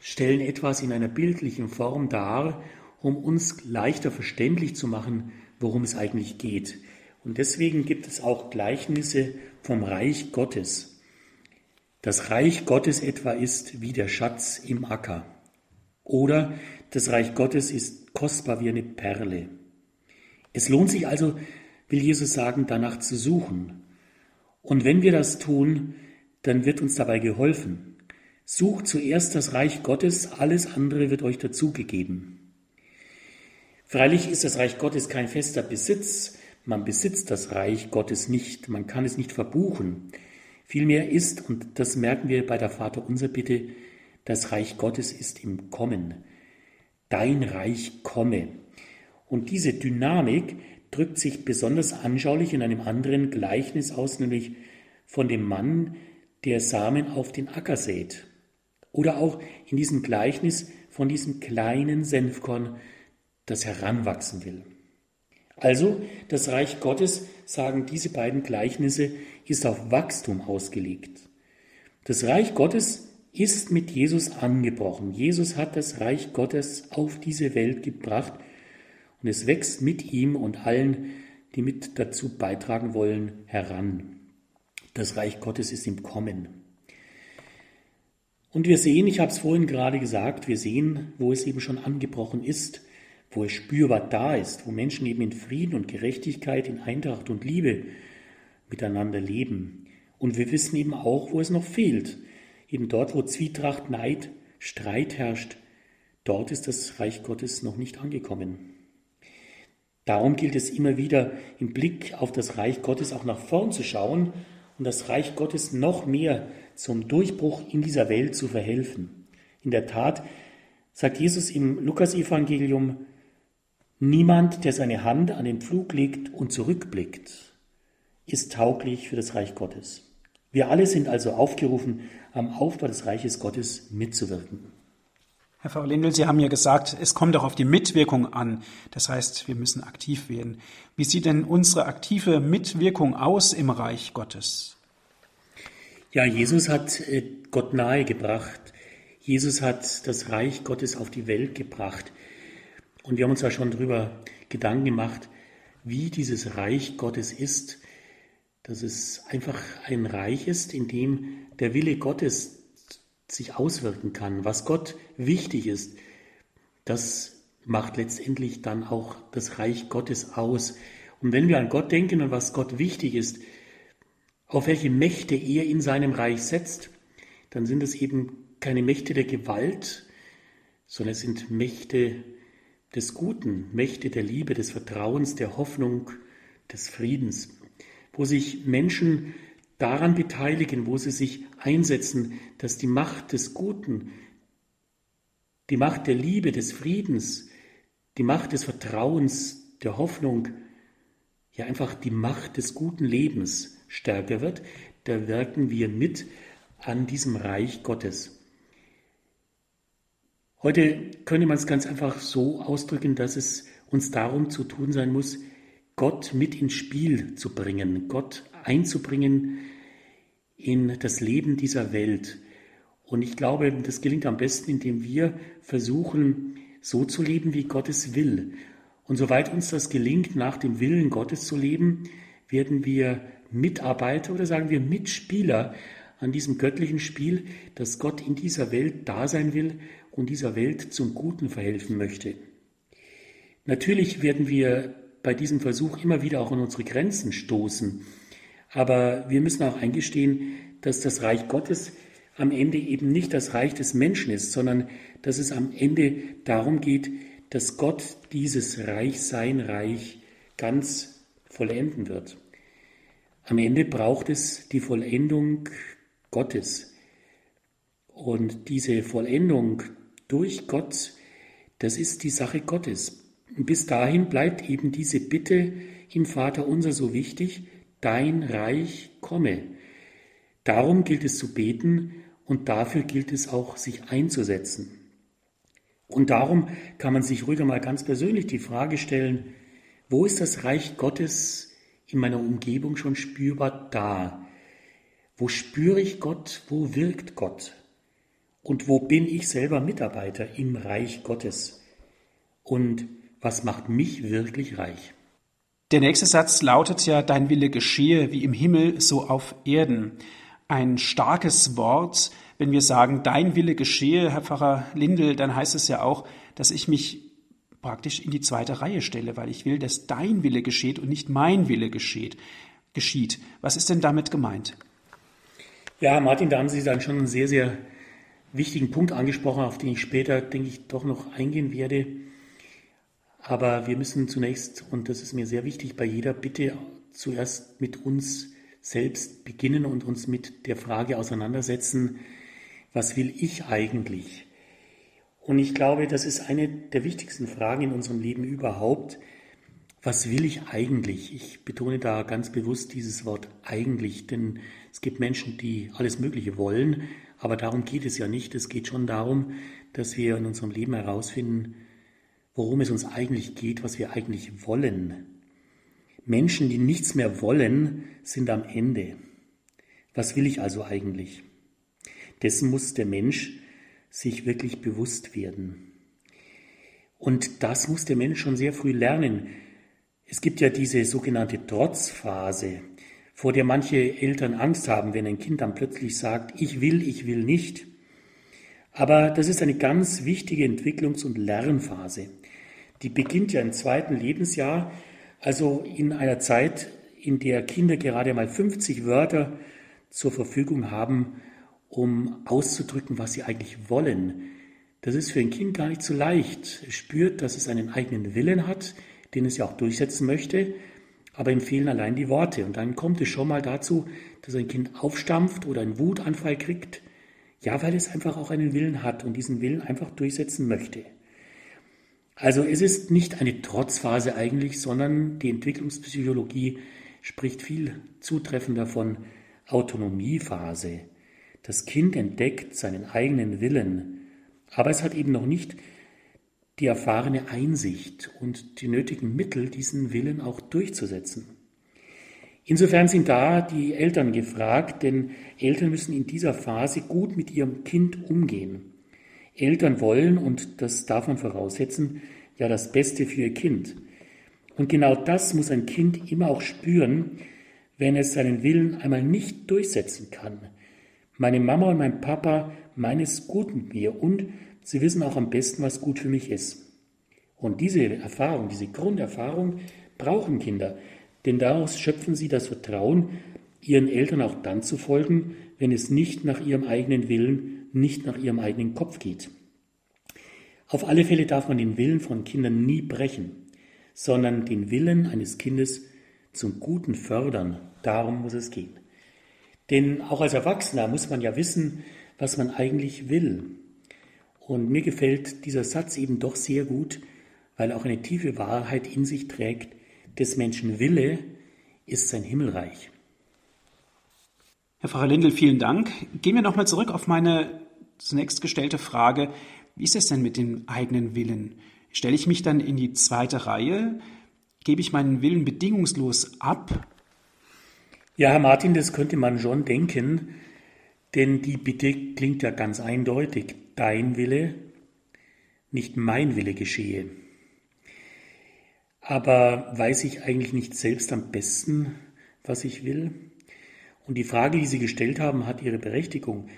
stellen etwas in einer bildlichen Form dar, um uns leichter verständlich zu machen, worum es eigentlich geht. Und deswegen gibt es auch Gleichnisse vom Reich Gottes. Das Reich Gottes etwa ist wie der Schatz im Acker. Oder das Reich Gottes ist kostbar wie eine Perle. Es lohnt sich also, will Jesus sagen, danach zu suchen. Und wenn wir das tun, dann wird uns dabei geholfen. Sucht zuerst das Reich Gottes, alles andere wird euch dazugegeben. Freilich ist das Reich Gottes kein fester Besitz, man besitzt das Reich Gottes nicht, man kann es nicht verbuchen. Vielmehr ist, und das merken wir bei der Vaterunser Bitte, das Reich Gottes ist im Kommen. Dein Reich komme. Und diese Dynamik drückt sich besonders anschaulich in einem anderen Gleichnis aus, nämlich von dem Mann, der Samen auf den Acker sät. Oder auch in diesem Gleichnis von diesem kleinen Senfkorn, das heranwachsen will. Also, das Reich Gottes, sagen diese beiden Gleichnisse, ist auf Wachstum ausgelegt. Das Reich Gottes ist mit Jesus angebrochen. Jesus hat das Reich Gottes auf diese Welt gebracht und es wächst mit ihm und allen, die mit dazu beitragen wollen, heran. Das Reich Gottes ist im Kommen. Und wir sehen, ich habe es vorhin gerade gesagt, wir sehen, wo es eben schon angebrochen ist, wo es spürbar da ist, wo Menschen eben in Frieden und Gerechtigkeit, in Eintracht und Liebe miteinander leben. Und wir wissen eben auch, wo es noch fehlt, Eben dort, wo Zwietracht, Neid, Streit herrscht, dort ist das Reich Gottes noch nicht angekommen. Darum gilt es immer wieder im Blick auf das Reich Gottes auch nach vorn zu schauen und das Reich Gottes noch mehr zum Durchbruch in dieser Welt zu verhelfen. In der Tat sagt Jesus im Lukasevangelium, niemand, der seine Hand an den Pflug legt und zurückblickt, ist tauglich für das Reich Gottes. Wir alle sind also aufgerufen, am Aufbau des Reiches Gottes mitzuwirken. Herr Frau Lindl, Sie haben ja gesagt, es kommt auch auf die Mitwirkung an. Das heißt, wir müssen aktiv werden. Wie sieht denn unsere aktive Mitwirkung aus im Reich Gottes? Ja, Jesus hat äh, Gott nahegebracht. Jesus hat das Reich Gottes auf die Welt gebracht. Und wir haben uns ja schon darüber Gedanken gemacht, wie dieses Reich Gottes ist dass es einfach ein Reich ist, in dem der Wille Gottes sich auswirken kann. Was Gott wichtig ist, das macht letztendlich dann auch das Reich Gottes aus. Und wenn wir an Gott denken und was Gott wichtig ist, auf welche Mächte er in seinem Reich setzt, dann sind es eben keine Mächte der Gewalt, sondern es sind Mächte des Guten, Mächte der Liebe, des Vertrauens, der Hoffnung, des Friedens wo sich Menschen daran beteiligen, wo sie sich einsetzen, dass die Macht des Guten, die Macht der Liebe, des Friedens, die Macht des Vertrauens, der Hoffnung, ja einfach die Macht des guten Lebens stärker wird, da wirken wir mit an diesem Reich Gottes. Heute könnte man es ganz einfach so ausdrücken, dass es uns darum zu tun sein muss, Gott mit ins Spiel zu bringen, Gott einzubringen in das Leben dieser Welt. Und ich glaube, das gelingt am besten, indem wir versuchen, so zu leben, wie Gott es will. Und soweit uns das gelingt, nach dem Willen Gottes zu leben, werden wir Mitarbeiter oder sagen wir Mitspieler an diesem göttlichen Spiel, dass Gott in dieser Welt da sein will und dieser Welt zum Guten verhelfen möchte. Natürlich werden wir bei diesem Versuch immer wieder auch an unsere Grenzen stoßen. Aber wir müssen auch eingestehen, dass das Reich Gottes am Ende eben nicht das Reich des Menschen ist, sondern dass es am Ende darum geht, dass Gott dieses Reich, sein Reich, ganz vollenden wird. Am Ende braucht es die Vollendung Gottes. Und diese Vollendung durch Gott, das ist die Sache Gottes. Bis dahin bleibt eben diese Bitte im Vater unser so wichtig, dein Reich komme. Darum gilt es zu beten und dafür gilt es auch, sich einzusetzen. Und darum kann man sich ruhig einmal ganz persönlich die Frage stellen, wo ist das Reich Gottes in meiner Umgebung schon spürbar da? Wo spüre ich Gott? Wo wirkt Gott? Und wo bin ich selber Mitarbeiter im Reich Gottes? Und was macht mich wirklich reich? Der nächste Satz lautet ja, dein Wille geschehe wie im Himmel, so auf Erden. Ein starkes Wort. Wenn wir sagen, dein Wille geschehe, Herr Pfarrer Lindel, dann heißt es ja auch, dass ich mich praktisch in die zweite Reihe stelle, weil ich will, dass dein Wille geschieht und nicht mein Wille geschieht, geschieht. Was ist denn damit gemeint? Ja, Martin, da haben Sie dann schon einen sehr, sehr wichtigen Punkt angesprochen, auf den ich später, denke ich, doch noch eingehen werde. Aber wir müssen zunächst, und das ist mir sehr wichtig, bei jeder Bitte zuerst mit uns selbst beginnen und uns mit der Frage auseinandersetzen, was will ich eigentlich? Und ich glaube, das ist eine der wichtigsten Fragen in unserem Leben überhaupt. Was will ich eigentlich? Ich betone da ganz bewusst dieses Wort eigentlich, denn es gibt Menschen, die alles Mögliche wollen, aber darum geht es ja nicht. Es geht schon darum, dass wir in unserem Leben herausfinden, worum es uns eigentlich geht, was wir eigentlich wollen. Menschen, die nichts mehr wollen, sind am Ende. Was will ich also eigentlich? Dessen muss der Mensch sich wirklich bewusst werden. Und das muss der Mensch schon sehr früh lernen. Es gibt ja diese sogenannte Trotzphase, vor der manche Eltern Angst haben, wenn ein Kind dann plötzlich sagt, ich will, ich will nicht. Aber das ist eine ganz wichtige Entwicklungs- und Lernphase. Die beginnt ja im zweiten Lebensjahr, also in einer Zeit, in der Kinder gerade mal 50 Wörter zur Verfügung haben, um auszudrücken, was sie eigentlich wollen. Das ist für ein Kind gar nicht so leicht. Es spürt, dass es einen eigenen Willen hat, den es ja auch durchsetzen möchte, aber ihm fehlen allein die Worte. Und dann kommt es schon mal dazu, dass ein Kind aufstampft oder einen Wutanfall kriegt, ja, weil es einfach auch einen Willen hat und diesen Willen einfach durchsetzen möchte. Also es ist nicht eine Trotzphase eigentlich, sondern die Entwicklungspsychologie spricht viel zutreffender von Autonomiephase. Das Kind entdeckt seinen eigenen Willen, aber es hat eben noch nicht die erfahrene Einsicht und die nötigen Mittel, diesen Willen auch durchzusetzen. Insofern sind da die Eltern gefragt, denn Eltern müssen in dieser Phase gut mit ihrem Kind umgehen. Eltern wollen, und das darf man voraussetzen, ja das Beste für ihr Kind. Und genau das muss ein Kind immer auch spüren, wenn es seinen Willen einmal nicht durchsetzen kann. Meine Mama und mein Papa meinen es gut mit mir und Sie wissen auch am besten, was gut für mich ist. Und diese Erfahrung, diese Grunderfahrung brauchen Kinder, denn daraus schöpfen sie das Vertrauen, ihren Eltern auch dann zu folgen, wenn es nicht nach ihrem eigenen Willen, nicht nach ihrem eigenen Kopf geht. Auf alle Fälle darf man den Willen von Kindern nie brechen, sondern den Willen eines Kindes zum Guten fördern. Darum muss es gehen. Denn auch als Erwachsener muss man ja wissen, was man eigentlich will. Und mir gefällt dieser Satz eben doch sehr gut, weil er auch eine tiefe Wahrheit in sich trägt. Des Menschen Wille ist sein Himmelreich. Herr Pfarrer Lindel, vielen Dank. Gehen wir nochmal zurück auf meine zunächst gestellte Frage. Wie ist es denn mit dem eigenen Willen? Stelle ich mich dann in die zweite Reihe? Gebe ich meinen Willen bedingungslos ab? Ja, Herr Martin, das könnte man schon denken, denn die Bitte klingt ja ganz eindeutig dein Wille, nicht mein Wille geschehe. Aber weiß ich eigentlich nicht selbst am besten, was ich will? Und die Frage, die Sie gestellt haben, hat ihre Berechtigung.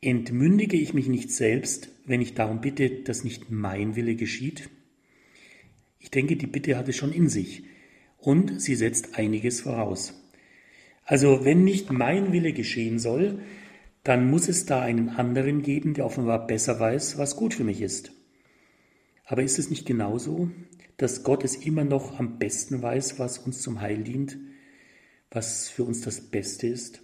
Entmündige ich mich nicht selbst, wenn ich darum bitte, dass nicht mein Wille geschieht? Ich denke, die Bitte hat es schon in sich und sie setzt einiges voraus. Also wenn nicht mein Wille geschehen soll, dann muss es da einen anderen geben, der offenbar besser weiß, was gut für mich ist. Aber ist es nicht genauso, dass Gott es immer noch am besten weiß, was uns zum Heil dient, was für uns das Beste ist?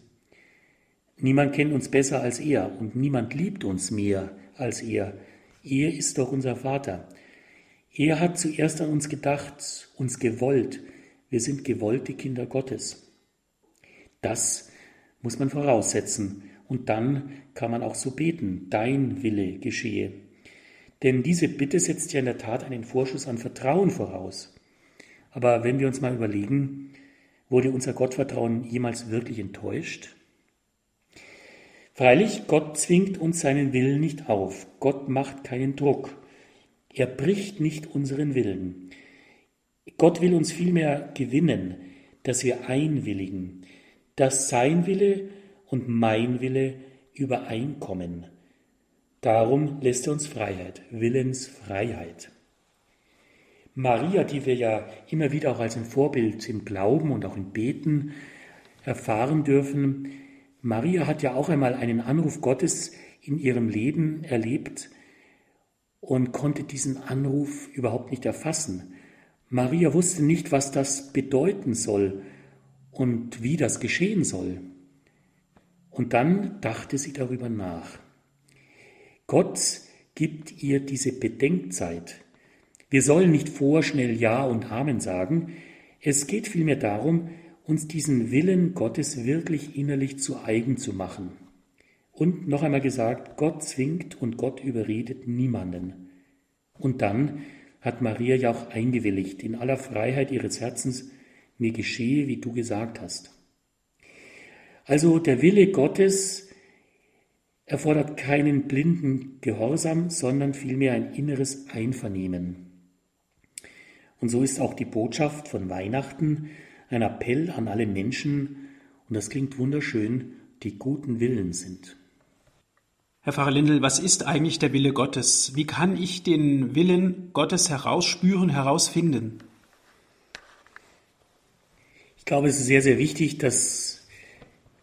Niemand kennt uns besser als er und niemand liebt uns mehr als er. Er ist doch unser Vater. Er hat zuerst an uns gedacht, uns gewollt. Wir sind gewollte Kinder Gottes. Das muss man voraussetzen und dann kann man auch so beten, dein Wille geschehe. Denn diese Bitte setzt ja in der Tat einen Vorschuss an Vertrauen voraus. Aber wenn wir uns mal überlegen, wurde unser Gottvertrauen jemals wirklich enttäuscht? Freilich, Gott zwingt uns seinen Willen nicht auf. Gott macht keinen Druck. Er bricht nicht unseren Willen. Gott will uns vielmehr gewinnen, dass wir einwilligen, dass sein Wille und mein Wille übereinkommen. Darum lässt er uns Freiheit, Willensfreiheit. Maria, die wir ja immer wieder auch als ein Vorbild im Glauben und auch im Beten erfahren dürfen, Maria hat ja auch einmal einen Anruf Gottes in ihrem Leben erlebt und konnte diesen Anruf überhaupt nicht erfassen. Maria wusste nicht, was das bedeuten soll und wie das geschehen soll. Und dann dachte sie darüber nach. Gott gibt ihr diese Bedenkzeit. Wir sollen nicht vorschnell Ja und Amen sagen. Es geht vielmehr darum, uns diesen Willen Gottes wirklich innerlich zu eigen zu machen. Und noch einmal gesagt, Gott zwingt und Gott überredet niemanden. Und dann hat Maria ja auch eingewilligt, in aller Freiheit ihres Herzens, mir geschehe, wie du gesagt hast. Also der Wille Gottes erfordert keinen blinden Gehorsam, sondern vielmehr ein inneres Einvernehmen. Und so ist auch die Botschaft von Weihnachten ein Appell an alle Menschen, und das klingt wunderschön, die guten Willen sind. Herr Pfarrer Lindel, was ist eigentlich der Wille Gottes? Wie kann ich den Willen Gottes herausspüren, herausfinden? Ich glaube, es ist sehr, sehr wichtig, dass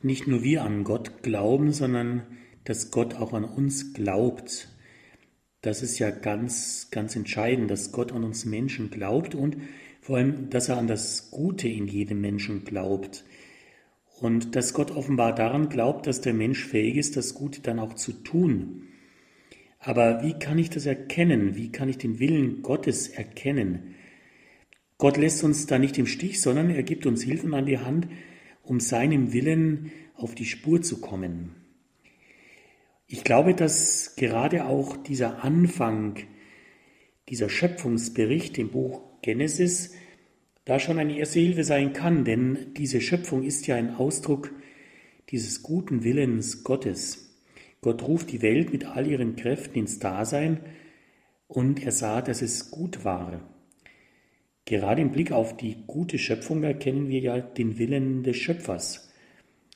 nicht nur wir an Gott glauben, sondern dass Gott auch an uns glaubt. Das ist ja ganz, ganz entscheidend, dass Gott an uns Menschen glaubt und vor allem, dass er an das Gute in jedem Menschen glaubt. Und dass Gott offenbar daran glaubt, dass der Mensch fähig ist, das Gute dann auch zu tun. Aber wie kann ich das erkennen? Wie kann ich den Willen Gottes erkennen? Gott lässt uns da nicht im Stich, sondern er gibt uns Hilfen an die Hand, um seinem Willen auf die Spur zu kommen. Ich glaube, dass gerade auch dieser Anfang, dieser Schöpfungsbericht im Buch Genesis, da schon eine erste Hilfe sein kann, denn diese Schöpfung ist ja ein Ausdruck dieses guten Willens Gottes. Gott ruft die Welt mit all ihren Kräften ins Dasein und er sah, dass es gut war. Gerade im Blick auf die gute Schöpfung erkennen wir ja den Willen des Schöpfers,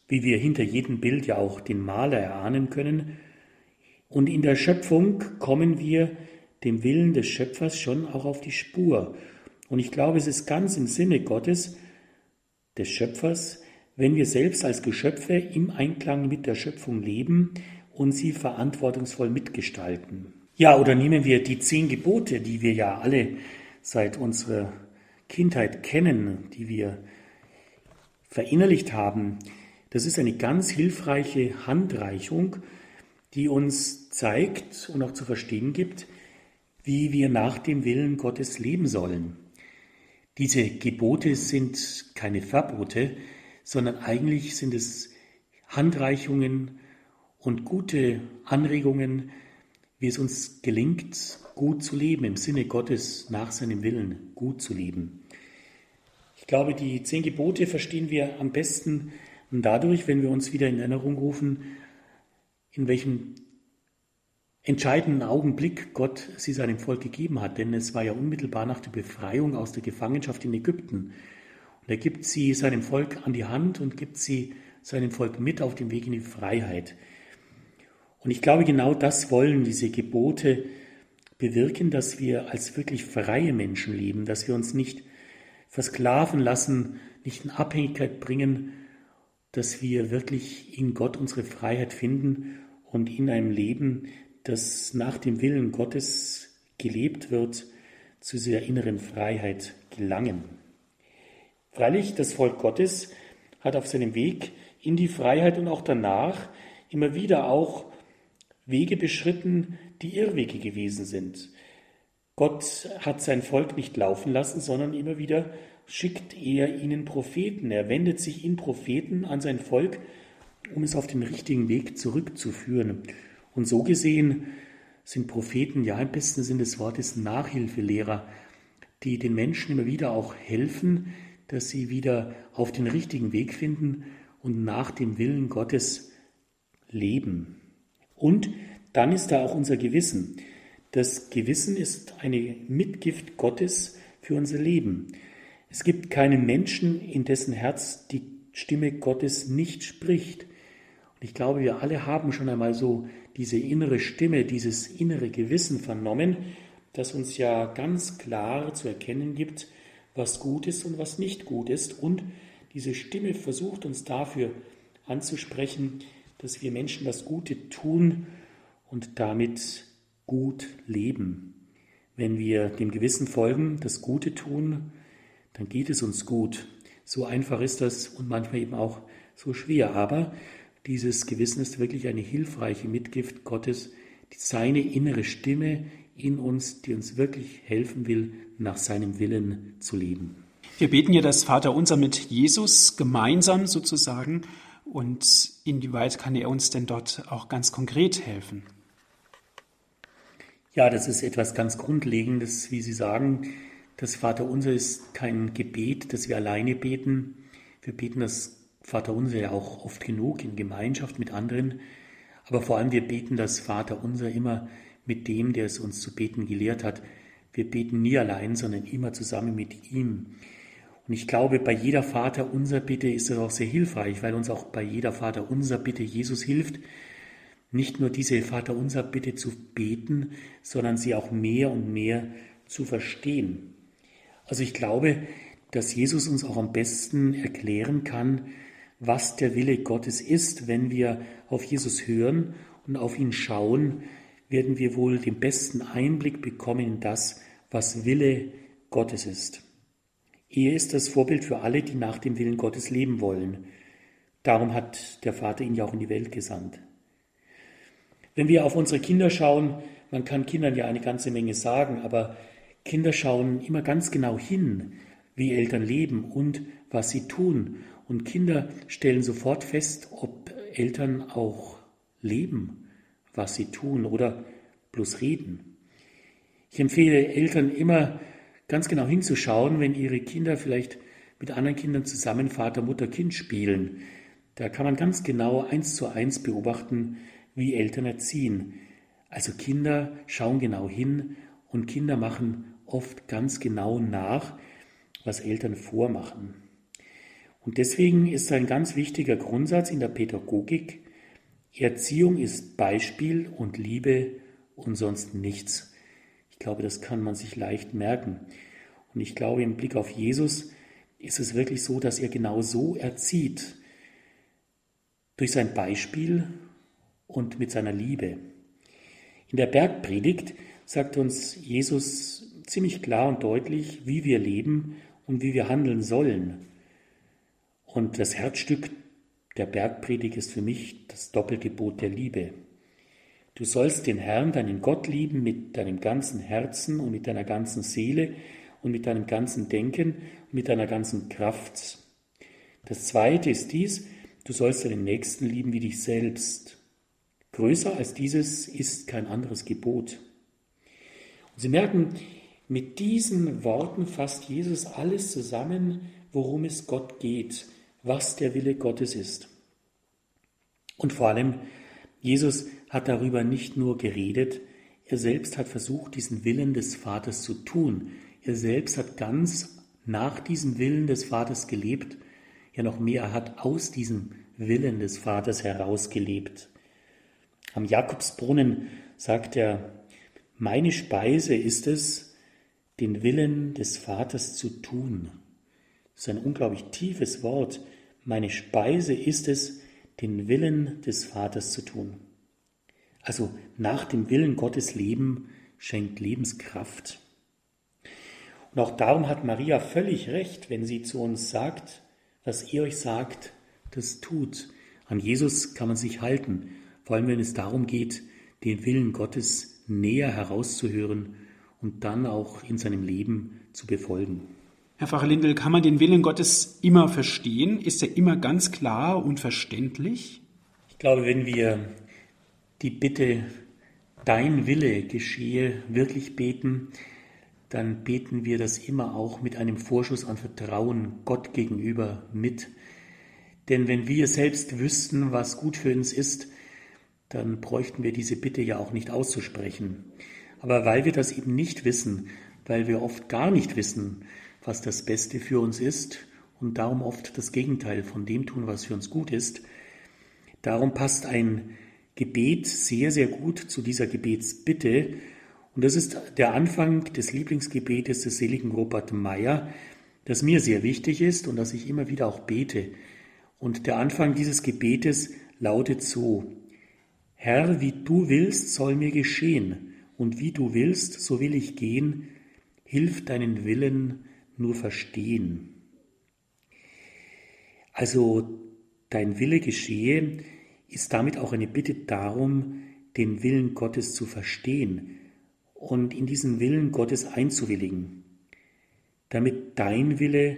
wie wir hinter jedem Bild ja auch den Maler erahnen können und in der Schöpfung kommen wir dem Willen des Schöpfers schon auch auf die Spur. Und ich glaube, es ist ganz im Sinne Gottes, des Schöpfers, wenn wir selbst als Geschöpfe im Einklang mit der Schöpfung leben und sie verantwortungsvoll mitgestalten. Ja, oder nehmen wir die zehn Gebote, die wir ja alle seit unserer Kindheit kennen, die wir verinnerlicht haben. Das ist eine ganz hilfreiche Handreichung, die uns zeigt und auch zu verstehen gibt, wie wir nach dem Willen Gottes leben sollen. Diese Gebote sind keine Verbote, sondern eigentlich sind es Handreichungen und gute Anregungen, wie es uns gelingt, gut zu leben, im Sinne Gottes nach seinem Willen gut zu leben. Ich glaube, die zehn Gebote verstehen wir am besten dadurch, wenn wir uns wieder in Erinnerung rufen, in welchem entscheidenden Augenblick Gott sie seinem Volk gegeben hat. Denn es war ja unmittelbar nach der Befreiung aus der Gefangenschaft in Ägypten. Und er gibt sie seinem Volk an die Hand und gibt sie seinem Volk mit auf den Weg in die Freiheit. Und ich glaube, genau das wollen diese Gebote bewirken, dass wir als wirklich freie Menschen leben, dass wir uns nicht versklaven lassen, nicht in Abhängigkeit bringen, dass wir wirklich in Gott unsere Freiheit finden und in einem Leben, das nach dem Willen Gottes gelebt wird, zu dieser inneren Freiheit gelangen. Freilich, das Volk Gottes hat auf seinem Weg in die Freiheit und auch danach immer wieder auch Wege beschritten, die Irrwege gewesen sind. Gott hat sein Volk nicht laufen lassen, sondern immer wieder schickt er ihnen Propheten. Er wendet sich in Propheten an sein Volk, um es auf den richtigen Weg zurückzuführen. Und so gesehen sind Propheten, ja im besten Sinne des Wortes Nachhilfelehrer, die den Menschen immer wieder auch helfen, dass sie wieder auf den richtigen Weg finden und nach dem Willen Gottes leben. Und dann ist da auch unser Gewissen. Das Gewissen ist eine Mitgift Gottes für unser Leben. Es gibt keinen Menschen, in dessen Herz die Stimme Gottes nicht spricht. Und ich glaube, wir alle haben schon einmal so diese innere Stimme, dieses innere Gewissen vernommen, das uns ja ganz klar zu erkennen gibt, was gut ist und was nicht gut ist. Und diese Stimme versucht uns dafür anzusprechen, dass wir Menschen das Gute tun und damit gut leben. Wenn wir dem Gewissen folgen, das Gute tun, dann geht es uns gut. So einfach ist das und manchmal eben auch so schwer. Aber dieses Gewissen ist wirklich eine hilfreiche Mitgift Gottes, seine innere Stimme in uns, die uns wirklich helfen will, nach seinem Willen zu leben. Wir beten ja das Vaterunser mit Jesus gemeinsam sozusagen. Und inwieweit kann er uns denn dort auch ganz konkret helfen? Ja, das ist etwas ganz Grundlegendes, wie Sie sagen. Das Vaterunser ist kein Gebet, das wir alleine beten. Wir beten das Vaterunser ja auch oft genug in Gemeinschaft mit anderen. Aber vor allem wir beten das Vaterunser immer mit dem, der es uns zu beten gelehrt hat. Wir beten nie allein, sondern immer zusammen mit ihm. Und ich glaube, bei jeder Vater unser Bitte ist das auch sehr hilfreich, weil uns auch bei jeder Vater unser Bitte Jesus hilft, nicht nur diese Vater unser Bitte zu beten, sondern sie auch mehr und mehr zu verstehen. Also ich glaube, dass Jesus uns auch am besten erklären kann, was der Wille Gottes ist. Wenn wir auf Jesus hören und auf ihn schauen, werden wir wohl den besten Einblick bekommen in das, was Wille Gottes ist. Ehe ist das Vorbild für alle, die nach dem Willen Gottes leben wollen. Darum hat der Vater ihn ja auch in die Welt gesandt. Wenn wir auf unsere Kinder schauen, man kann Kindern ja eine ganze Menge sagen, aber Kinder schauen immer ganz genau hin, wie Eltern leben und was sie tun. Und Kinder stellen sofort fest, ob Eltern auch leben, was sie tun oder bloß reden. Ich empfehle Eltern immer ganz genau hinzuschauen, wenn ihre Kinder vielleicht mit anderen Kindern zusammen Vater, Mutter, Kind spielen. Da kann man ganz genau eins zu eins beobachten, wie Eltern erziehen. Also Kinder schauen genau hin und Kinder machen oft ganz genau nach, was Eltern vormachen. Und deswegen ist ein ganz wichtiger Grundsatz in der Pädagogik, Erziehung ist Beispiel und Liebe und sonst nichts. Ich glaube, das kann man sich leicht merken. Und ich glaube, im Blick auf Jesus ist es wirklich so, dass er genau so erzieht. Durch sein Beispiel und mit seiner Liebe. In der Bergpredigt sagt uns Jesus ziemlich klar und deutlich, wie wir leben und wie wir handeln sollen. Und das Herzstück der Bergpredigt ist für mich das Doppelgebot der Liebe. Du sollst den Herrn, deinen Gott lieben mit deinem ganzen Herzen und mit deiner ganzen Seele und mit deinem ganzen Denken und mit deiner ganzen Kraft. Das zweite ist dies, du sollst deinen Nächsten lieben wie dich selbst. Größer als dieses ist kein anderes Gebot. Und Sie merken, mit diesen Worten fasst Jesus alles zusammen, worum es Gott geht, was der Wille Gottes ist. Und vor allem, Jesus hat darüber nicht nur geredet, er selbst hat versucht, diesen Willen des Vaters zu tun. Er selbst hat ganz nach diesem Willen des Vaters gelebt. Ja, noch mehr, er hat aus diesem Willen des Vaters heraus gelebt. Am Jakobsbrunnen sagt er, meine Speise ist es, den Willen des Vaters zu tun. Das ist ein unglaublich tiefes Wort. Meine Speise ist es, den Willen des Vaters zu tun. Also nach dem Willen Gottes leben schenkt Lebenskraft. Und auch darum hat Maria völlig recht, wenn sie zu uns sagt, was ihr euch sagt, das tut. An Jesus kann man sich halten, vor allem wenn es darum geht, den Willen Gottes näher herauszuhören und dann auch in seinem Leben zu befolgen. Herr Pfarrer Lindel, kann man den Willen Gottes immer verstehen? Ist er immer ganz klar und verständlich? Ich glaube, wenn wir die Bitte dein Wille geschehe wirklich beten, dann beten wir das immer auch mit einem Vorschuss an Vertrauen Gott gegenüber mit. Denn wenn wir selbst wüssten, was gut für uns ist, dann bräuchten wir diese Bitte ja auch nicht auszusprechen. Aber weil wir das eben nicht wissen, weil wir oft gar nicht wissen, was das Beste für uns ist und darum oft das Gegenteil von dem tun, was für uns gut ist, darum passt ein Gebet sehr, sehr gut zu dieser Gebetsbitte. Und das ist der Anfang des Lieblingsgebetes des seligen Robert Meyer, das mir sehr wichtig ist und das ich immer wieder auch bete. Und der Anfang dieses Gebetes lautet so, Herr, wie du willst, soll mir geschehen, und wie du willst, so will ich gehen, hilf deinen Willen nur verstehen. Also dein Wille geschehe, ist damit auch eine Bitte darum, den Willen Gottes zu verstehen und in diesen Willen Gottes einzuwilligen, damit dein Wille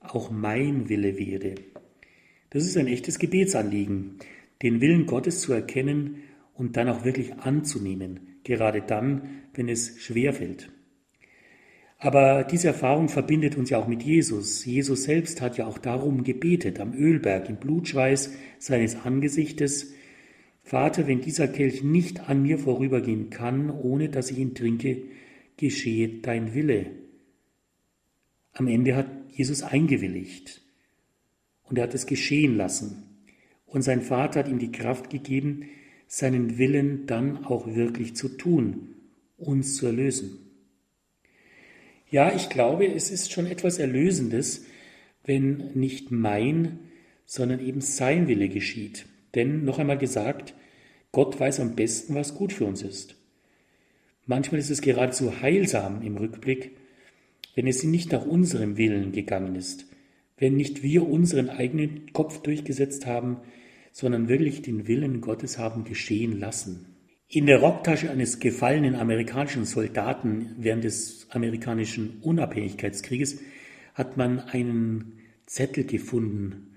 auch mein Wille werde. Das ist ein echtes Gebetsanliegen, den Willen Gottes zu erkennen und dann auch wirklich anzunehmen, gerade dann, wenn es schwer fällt. Aber diese Erfahrung verbindet uns ja auch mit Jesus. Jesus selbst hat ja auch darum gebetet, am Ölberg, im Blutschweiß seines Angesichtes, Vater, wenn dieser Kelch nicht an mir vorübergehen kann, ohne dass ich ihn trinke, geschehe dein Wille. Am Ende hat Jesus eingewilligt und er hat es geschehen lassen. Und sein Vater hat ihm die Kraft gegeben, seinen Willen dann auch wirklich zu tun, uns zu erlösen. Ja, ich glaube, es ist schon etwas Erlösendes, wenn nicht mein, sondern eben sein Wille geschieht. Denn, noch einmal gesagt, Gott weiß am besten, was gut für uns ist. Manchmal ist es geradezu heilsam im Rückblick, wenn es nicht nach unserem Willen gegangen ist, wenn nicht wir unseren eigenen Kopf durchgesetzt haben, sondern wirklich den Willen Gottes haben geschehen lassen. In der Rocktasche eines gefallenen amerikanischen Soldaten während des amerikanischen Unabhängigkeitskrieges hat man einen Zettel gefunden.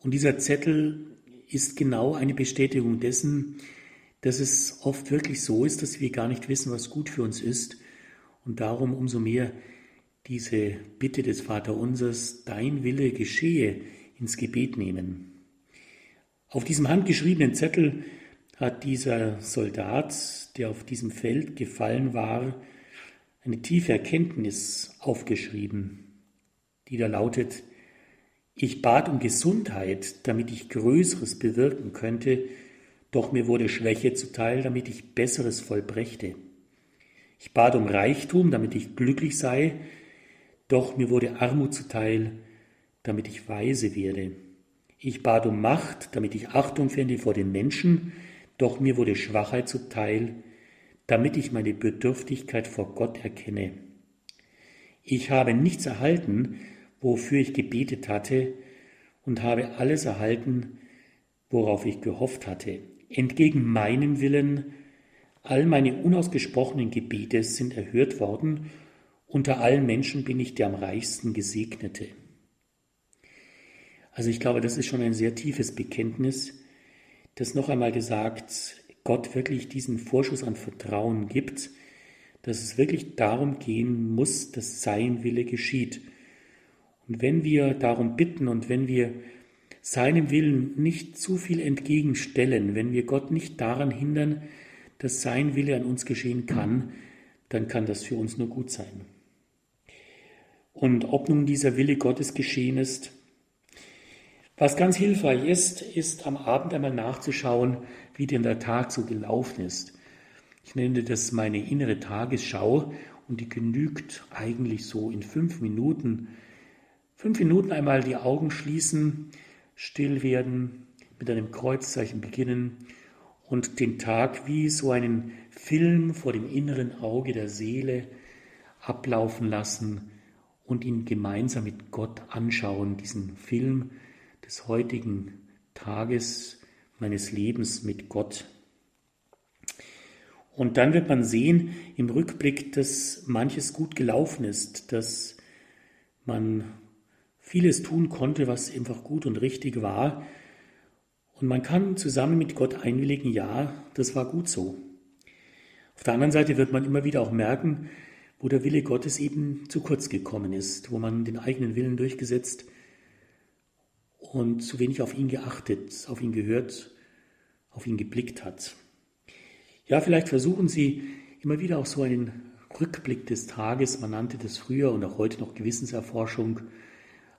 Und dieser Zettel ist genau eine Bestätigung dessen, dass es oft wirklich so ist, dass wir gar nicht wissen, was gut für uns ist. Und darum umso mehr diese Bitte des Vaterunsers, dein Wille geschehe, ins Gebet nehmen. Auf diesem handgeschriebenen Zettel hat dieser Soldat, der auf diesem Feld gefallen war, eine tiefe Erkenntnis aufgeschrieben, die da lautet, ich bat um Gesundheit, damit ich Größeres bewirken könnte, doch mir wurde Schwäche zuteil, damit ich Besseres vollbrächte. Ich bat um Reichtum, damit ich glücklich sei, doch mir wurde Armut zuteil, damit ich weise werde. Ich bat um Macht, damit ich Achtung fände vor den Menschen, doch mir wurde Schwachheit zuteil, damit ich meine Bedürftigkeit vor Gott erkenne. Ich habe nichts erhalten, wofür ich gebetet hatte, und habe alles erhalten, worauf ich gehofft hatte. Entgegen meinem Willen, all meine unausgesprochenen Gebete sind erhört worden, unter allen Menschen bin ich der am reichsten Gesegnete. Also ich glaube, das ist schon ein sehr tiefes Bekenntnis, dass noch einmal gesagt, Gott wirklich diesen Vorschuss an Vertrauen gibt, dass es wirklich darum gehen muss, dass sein Wille geschieht. Und wenn wir darum bitten und wenn wir seinem Willen nicht zu viel entgegenstellen, wenn wir Gott nicht daran hindern, dass sein Wille an uns geschehen kann, dann kann das für uns nur gut sein. Und ob nun dieser Wille Gottes geschehen ist, was ganz hilfreich ist, ist am Abend einmal nachzuschauen, wie denn der Tag so gelaufen ist. Ich nenne das meine innere Tagesschau und die genügt eigentlich so in fünf Minuten. Fünf Minuten einmal die Augen schließen, still werden, mit einem Kreuzzeichen beginnen und den Tag wie so einen Film vor dem inneren Auge der Seele ablaufen lassen und ihn gemeinsam mit Gott anschauen, diesen Film des heutigen Tages meines Lebens mit Gott. Und dann wird man sehen im Rückblick, dass manches gut gelaufen ist, dass man vieles tun konnte, was einfach gut und richtig war. Und man kann zusammen mit Gott einwilligen, ja, das war gut so. Auf der anderen Seite wird man immer wieder auch merken, wo der Wille Gottes eben zu kurz gekommen ist, wo man den eigenen Willen durchgesetzt und zu wenig auf ihn geachtet, auf ihn gehört, auf ihn geblickt hat. Ja, vielleicht versuchen Sie immer wieder auch so einen Rückblick des Tages, man nannte das früher und auch heute noch Gewissenserforschung,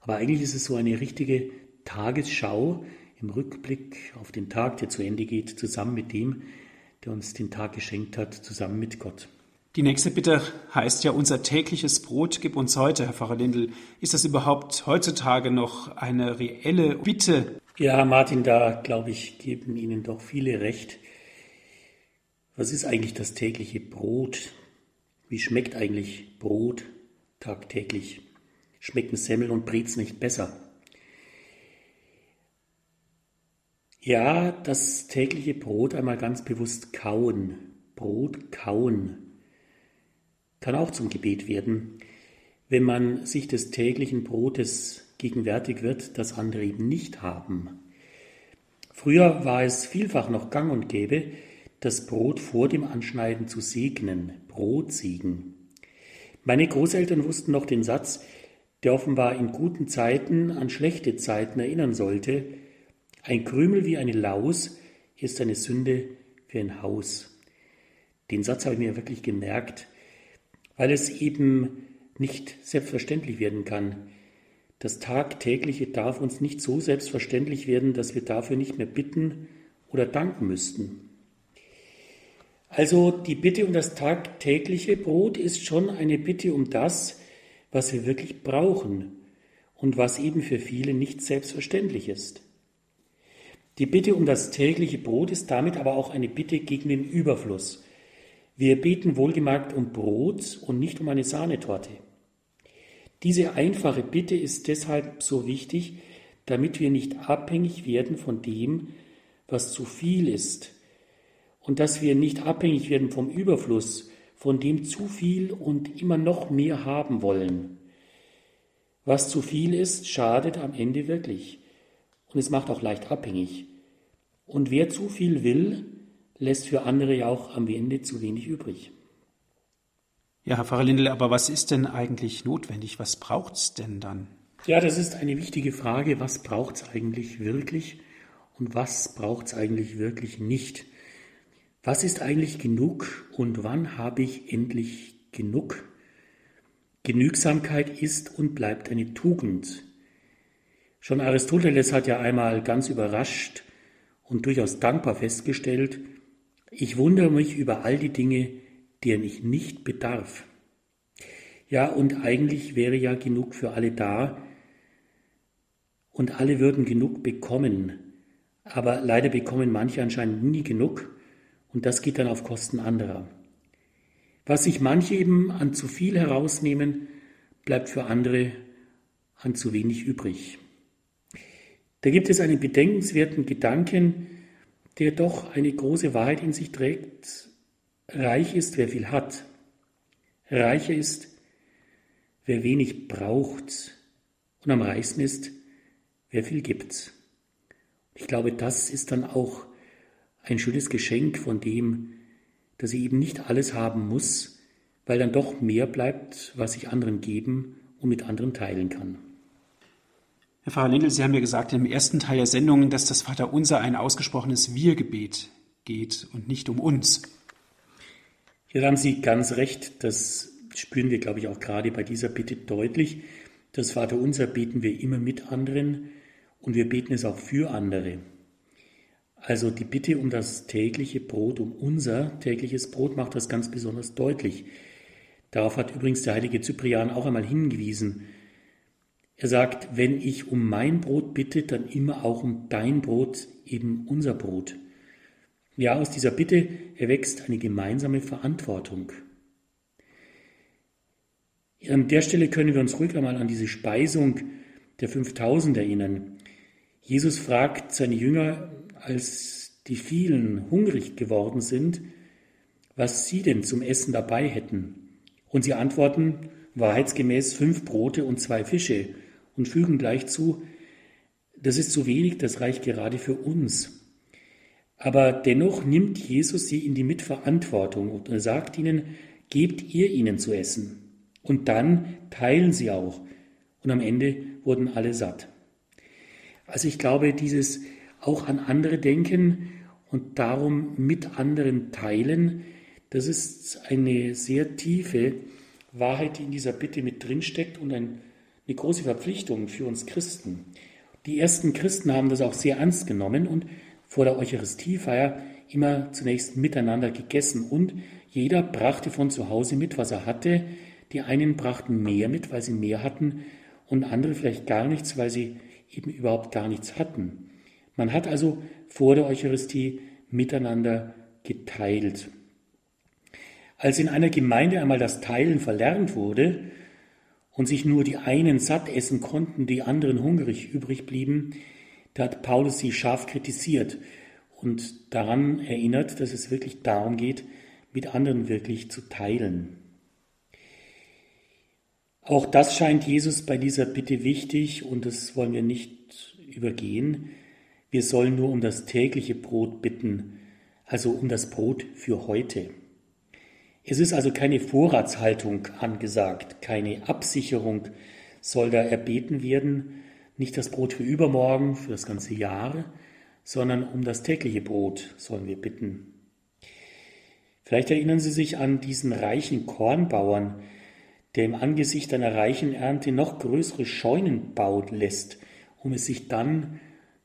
aber eigentlich ist es so eine richtige Tagesschau im Rückblick auf den Tag, der zu Ende geht, zusammen mit dem, der uns den Tag geschenkt hat, zusammen mit Gott. Die nächste Bitte heißt ja, unser tägliches Brot gib uns heute, Herr Pfarrer Lindl. Ist das überhaupt heutzutage noch eine reelle Bitte? Ja, Martin, da glaube ich, geben Ihnen doch viele recht. Was ist eigentlich das tägliche Brot? Wie schmeckt eigentlich Brot tagtäglich? Schmecken Semmel und Brez nicht besser? Ja, das tägliche Brot einmal ganz bewusst kauen. Brot kauen kann auch zum Gebet werden, wenn man sich des täglichen Brotes gegenwärtig wird, das andere eben nicht haben. Früher war es vielfach noch gang und gäbe, das Brot vor dem Anschneiden zu segnen, Brotsegen. Meine Großeltern wussten noch den Satz, der offenbar in guten Zeiten an schlechte Zeiten erinnern sollte, ein Krümel wie eine Laus ist eine Sünde für ein Haus. Den Satz habe ich mir wirklich gemerkt, weil es eben nicht selbstverständlich werden kann. Das Tagtägliche darf uns nicht so selbstverständlich werden, dass wir dafür nicht mehr bitten oder danken müssten. Also die Bitte um das tagtägliche Brot ist schon eine Bitte um das, was wir wirklich brauchen und was eben für viele nicht selbstverständlich ist. Die Bitte um das tägliche Brot ist damit aber auch eine Bitte gegen den Überfluss, wir beten wohlgemerkt um Brot und nicht um eine Sahnetorte. Diese einfache Bitte ist deshalb so wichtig, damit wir nicht abhängig werden von dem, was zu viel ist und dass wir nicht abhängig werden vom Überfluss, von dem zu viel und immer noch mehr haben wollen. Was zu viel ist, schadet am Ende wirklich und es macht auch leicht abhängig. Und wer zu viel will, lässt für andere ja auch am Ende zu wenig übrig. Ja, Herr Pfarrer Lindel, aber was ist denn eigentlich notwendig? Was braucht es denn dann? Ja, das ist eine wichtige Frage. Was braucht es eigentlich wirklich und was braucht es eigentlich wirklich nicht? Was ist eigentlich genug und wann habe ich endlich genug? Genügsamkeit ist und bleibt eine Tugend. Schon Aristoteles hat ja einmal ganz überrascht und durchaus dankbar festgestellt, ich wundere mich über all die Dinge, deren ich nicht bedarf. Ja, und eigentlich wäre ja genug für alle da und alle würden genug bekommen. Aber leider bekommen manche anscheinend nie genug und das geht dann auf Kosten anderer. Was sich manche eben an zu viel herausnehmen, bleibt für andere an zu wenig übrig. Da gibt es einen bedenkenswerten Gedanken, der doch eine große Wahrheit in sich trägt. Reich ist, wer viel hat. Reicher ist, wer wenig braucht. Und am reichsten ist, wer viel gibt. Ich glaube, das ist dann auch ein schönes Geschenk von dem, dass ich eben nicht alles haben muss, weil dann doch mehr bleibt, was ich anderen geben und mit anderen teilen kann. Herr Pfarrer Lindl, Sie haben ja gesagt im ersten Teil der Sendung, dass das Vaterunser ein ausgesprochenes Wir-Gebet geht und nicht um uns. Hier haben Sie ganz recht. Das spüren wir, glaube ich, auch gerade bei dieser Bitte deutlich. Das Vaterunser beten wir immer mit anderen und wir beten es auch für andere. Also die Bitte um das tägliche Brot, um unser tägliches Brot macht das ganz besonders deutlich. Darauf hat übrigens der heilige Cyprian auch einmal hingewiesen. Er sagt, wenn ich um mein Brot bitte, dann immer auch um dein Brot, eben unser Brot. Ja, aus dieser Bitte erwächst eine gemeinsame Verantwortung. An der Stelle können wir uns ruhig einmal an diese Speisung der 5000 erinnern. Jesus fragt seine Jünger, als die vielen hungrig geworden sind, was sie denn zum Essen dabei hätten. Und sie antworten wahrheitsgemäß fünf Brote und zwei Fische und fügen gleich zu, das ist zu wenig, das reicht gerade für uns. Aber dennoch nimmt Jesus sie in die Mitverantwortung und sagt ihnen, gebt ihr ihnen zu essen. Und dann teilen sie auch. Und am Ende wurden alle satt. Also ich glaube, dieses auch an andere denken und darum mit anderen teilen, das ist eine sehr tiefe Wahrheit, die in dieser Bitte mit drinsteckt und ein, eine große Verpflichtung für uns Christen. Die ersten Christen haben das auch sehr ernst genommen und vor der Eucharistiefeier immer zunächst miteinander gegessen und jeder brachte von zu Hause mit, was er hatte. Die einen brachten mehr mit, weil sie mehr hatten und andere vielleicht gar nichts, weil sie eben überhaupt gar nichts hatten. Man hat also vor der Eucharistie miteinander geteilt. Als in einer Gemeinde einmal das Teilen verlernt wurde und sich nur die einen satt essen konnten, die anderen hungrig übrig blieben, da hat Paulus sie scharf kritisiert und daran erinnert, dass es wirklich darum geht, mit anderen wirklich zu teilen. Auch das scheint Jesus bei dieser Bitte wichtig und das wollen wir nicht übergehen. Wir sollen nur um das tägliche Brot bitten, also um das Brot für heute. Es ist also keine Vorratshaltung angesagt, keine Absicherung soll da erbeten werden, nicht das Brot für übermorgen, für das ganze Jahr, sondern um das tägliche Brot sollen wir bitten. Vielleicht erinnern Sie sich an diesen reichen Kornbauern, der im Angesicht einer reichen Ernte noch größere Scheunen baut lässt, um es sich dann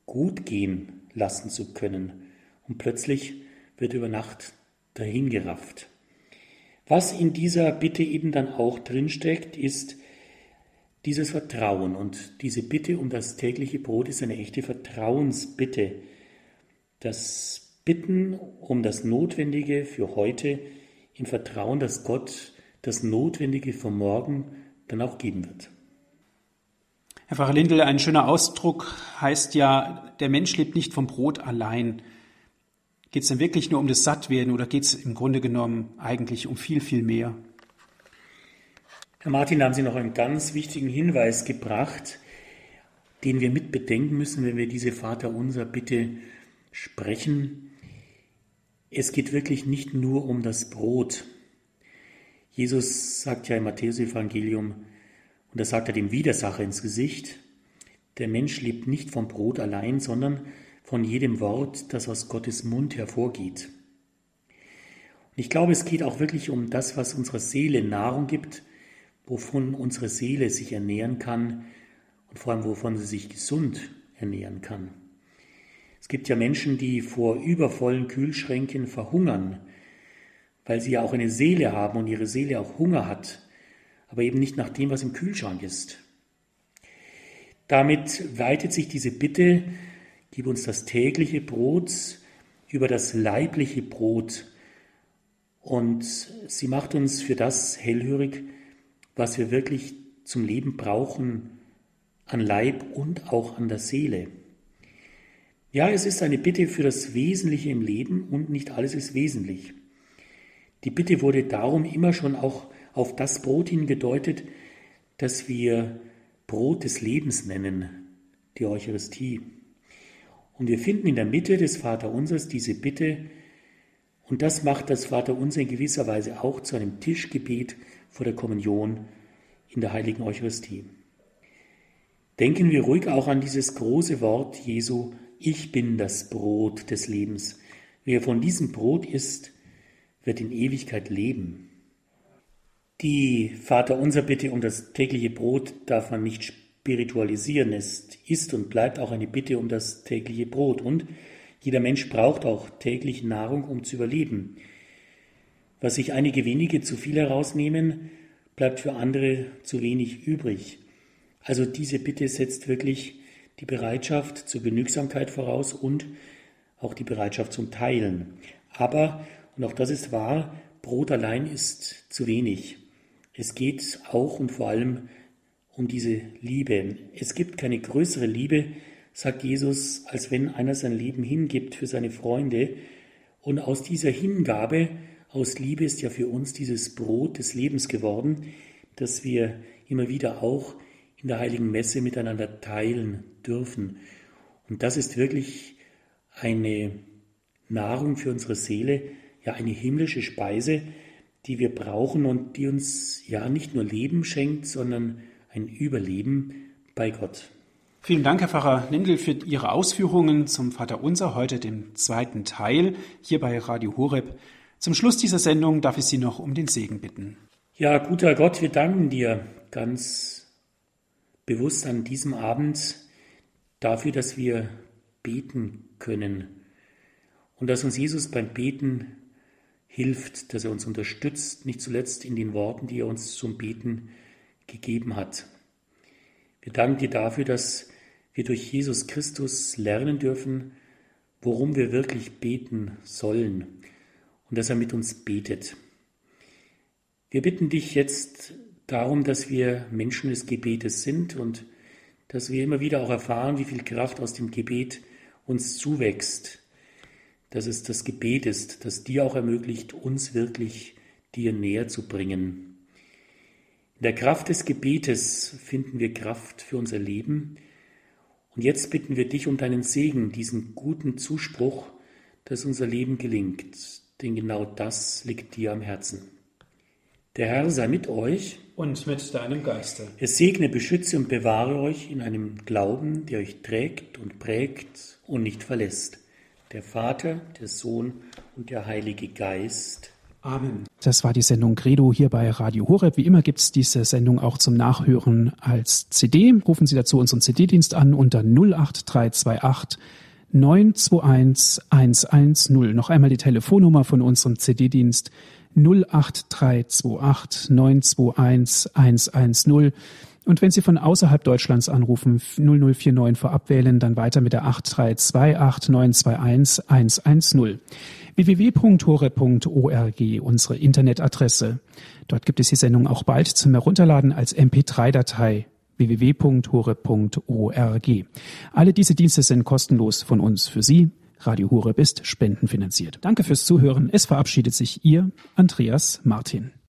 gut gehen lassen zu können. Und plötzlich wird über Nacht dahingerafft. Was in dieser Bitte eben dann auch drinsteckt, ist dieses Vertrauen. Und diese Bitte um das tägliche Brot ist eine echte Vertrauensbitte. Das Bitten um das Notwendige für heute im Vertrauen, dass Gott das Notwendige für morgen dann auch geben wird. Herr Pfarrer Lindel, ein schöner Ausdruck heißt ja, der Mensch lebt nicht vom Brot allein. Geht es denn wirklich nur um das Sattwerden oder geht es im Grunde genommen eigentlich um viel, viel mehr? Herr Martin, haben Sie noch einen ganz wichtigen Hinweis gebracht, den wir mit bedenken müssen, wenn wir diese Vaterunser Bitte sprechen. Es geht wirklich nicht nur um das Brot. Jesus sagt ja im Matthäus-Evangelium, und da sagt er dem Widersacher ins Gesicht, der Mensch lebt nicht vom Brot allein, sondern von jedem Wort, das aus Gottes Mund hervorgeht. Und ich glaube, es geht auch wirklich um das, was unserer Seele Nahrung gibt, wovon unsere Seele sich ernähren kann und vor allem wovon sie sich gesund ernähren kann. Es gibt ja Menschen, die vor übervollen Kühlschränken verhungern, weil sie ja auch eine Seele haben und ihre Seele auch Hunger hat, aber eben nicht nach dem, was im Kühlschrank ist. Damit weitet sich diese Bitte Gib uns das tägliche Brot über das leibliche Brot. Und sie macht uns für das hellhörig, was wir wirklich zum Leben brauchen, an Leib und auch an der Seele. Ja, es ist eine Bitte für das Wesentliche im Leben und nicht alles ist wesentlich. Die Bitte wurde darum immer schon auch auf das Brot hingedeutet, das wir Brot des Lebens nennen, die Eucharistie. Und wir finden in der Mitte des Vaterunsers diese Bitte, und das macht das Vaterunser in gewisser Weise auch zu einem Tischgebet vor der Kommunion in der heiligen Eucharistie. Denken wir ruhig auch an dieses große Wort Jesu, ich bin das Brot des Lebens. Wer von diesem Brot isst, wird in Ewigkeit leben. Die Vaterunser Bitte um das tägliche Brot darf man nicht spiritualisieren. Es ist und bleibt auch eine Bitte um das tägliche Brot. Und jeder Mensch braucht auch täglich Nahrung, um zu überleben. Was sich einige wenige zu viel herausnehmen, bleibt für andere zu wenig übrig. Also diese Bitte setzt wirklich die Bereitschaft zur Genügsamkeit voraus und auch die Bereitschaft zum Teilen. Aber, und auch das ist wahr, Brot allein ist zu wenig. Es geht auch und vor allem um diese Liebe. Es gibt keine größere Liebe, sagt Jesus, als wenn einer sein Leben hingibt für seine Freunde. Und aus dieser Hingabe, aus Liebe ist ja für uns dieses Brot des Lebens geworden, das wir immer wieder auch in der heiligen Messe miteinander teilen dürfen. Und das ist wirklich eine Nahrung für unsere Seele, ja eine himmlische Speise, die wir brauchen und die uns ja nicht nur Leben schenkt, sondern ein Überleben bei Gott. Vielen Dank, Herr Pfarrer Nindl, für Ihre Ausführungen zum Vater Unser, heute dem zweiten Teil hier bei Radio Horeb. Zum Schluss dieser Sendung darf ich Sie noch um den Segen bitten. Ja, guter Gott, wir danken dir ganz bewusst an diesem Abend dafür, dass wir beten können und dass uns Jesus beim Beten hilft, dass er uns unterstützt, nicht zuletzt in den Worten, die er uns zum Beten gegeben hat. Wir danken dir dafür, dass wir durch Jesus Christus lernen dürfen, worum wir wirklich beten sollen und dass er mit uns betet. Wir bitten dich jetzt darum, dass wir Menschen des Gebetes sind und dass wir immer wieder auch erfahren, wie viel Kraft aus dem Gebet uns zuwächst, dass es das Gebet ist, das dir auch ermöglicht, uns wirklich dir näher zu bringen. In der Kraft des Gebetes finden wir Kraft für unser Leben. Und jetzt bitten wir dich um deinen Segen, diesen guten Zuspruch, dass unser Leben gelingt, denn genau das liegt dir am Herzen. Der Herr sei mit euch und mit deinem Geiste. Er segne, beschütze und bewahre euch in einem Glauben, der euch trägt und prägt und nicht verlässt. Der Vater, der Sohn und der Heilige Geist. Amen. Das war die Sendung Credo hier bei Radio Horeb. Wie immer gibt es diese Sendung auch zum Nachhören als CD. Rufen Sie dazu unseren CD-Dienst an unter 08328 921 110. Noch einmal die Telefonnummer von unserem CD-Dienst 08328 921 110. Und wenn Sie von außerhalb Deutschlands anrufen, 0049 vorab wählen, dann weiter mit der 8328 921 110 www.hore.org, unsere Internetadresse. Dort gibt es die Sendung auch bald zum Herunterladen als MP3-Datei www.hore.org. Alle diese Dienste sind kostenlos von uns für Sie. Radio Horeb ist spendenfinanziert. Danke fürs Zuhören. Es verabschiedet sich Ihr Andreas Martin.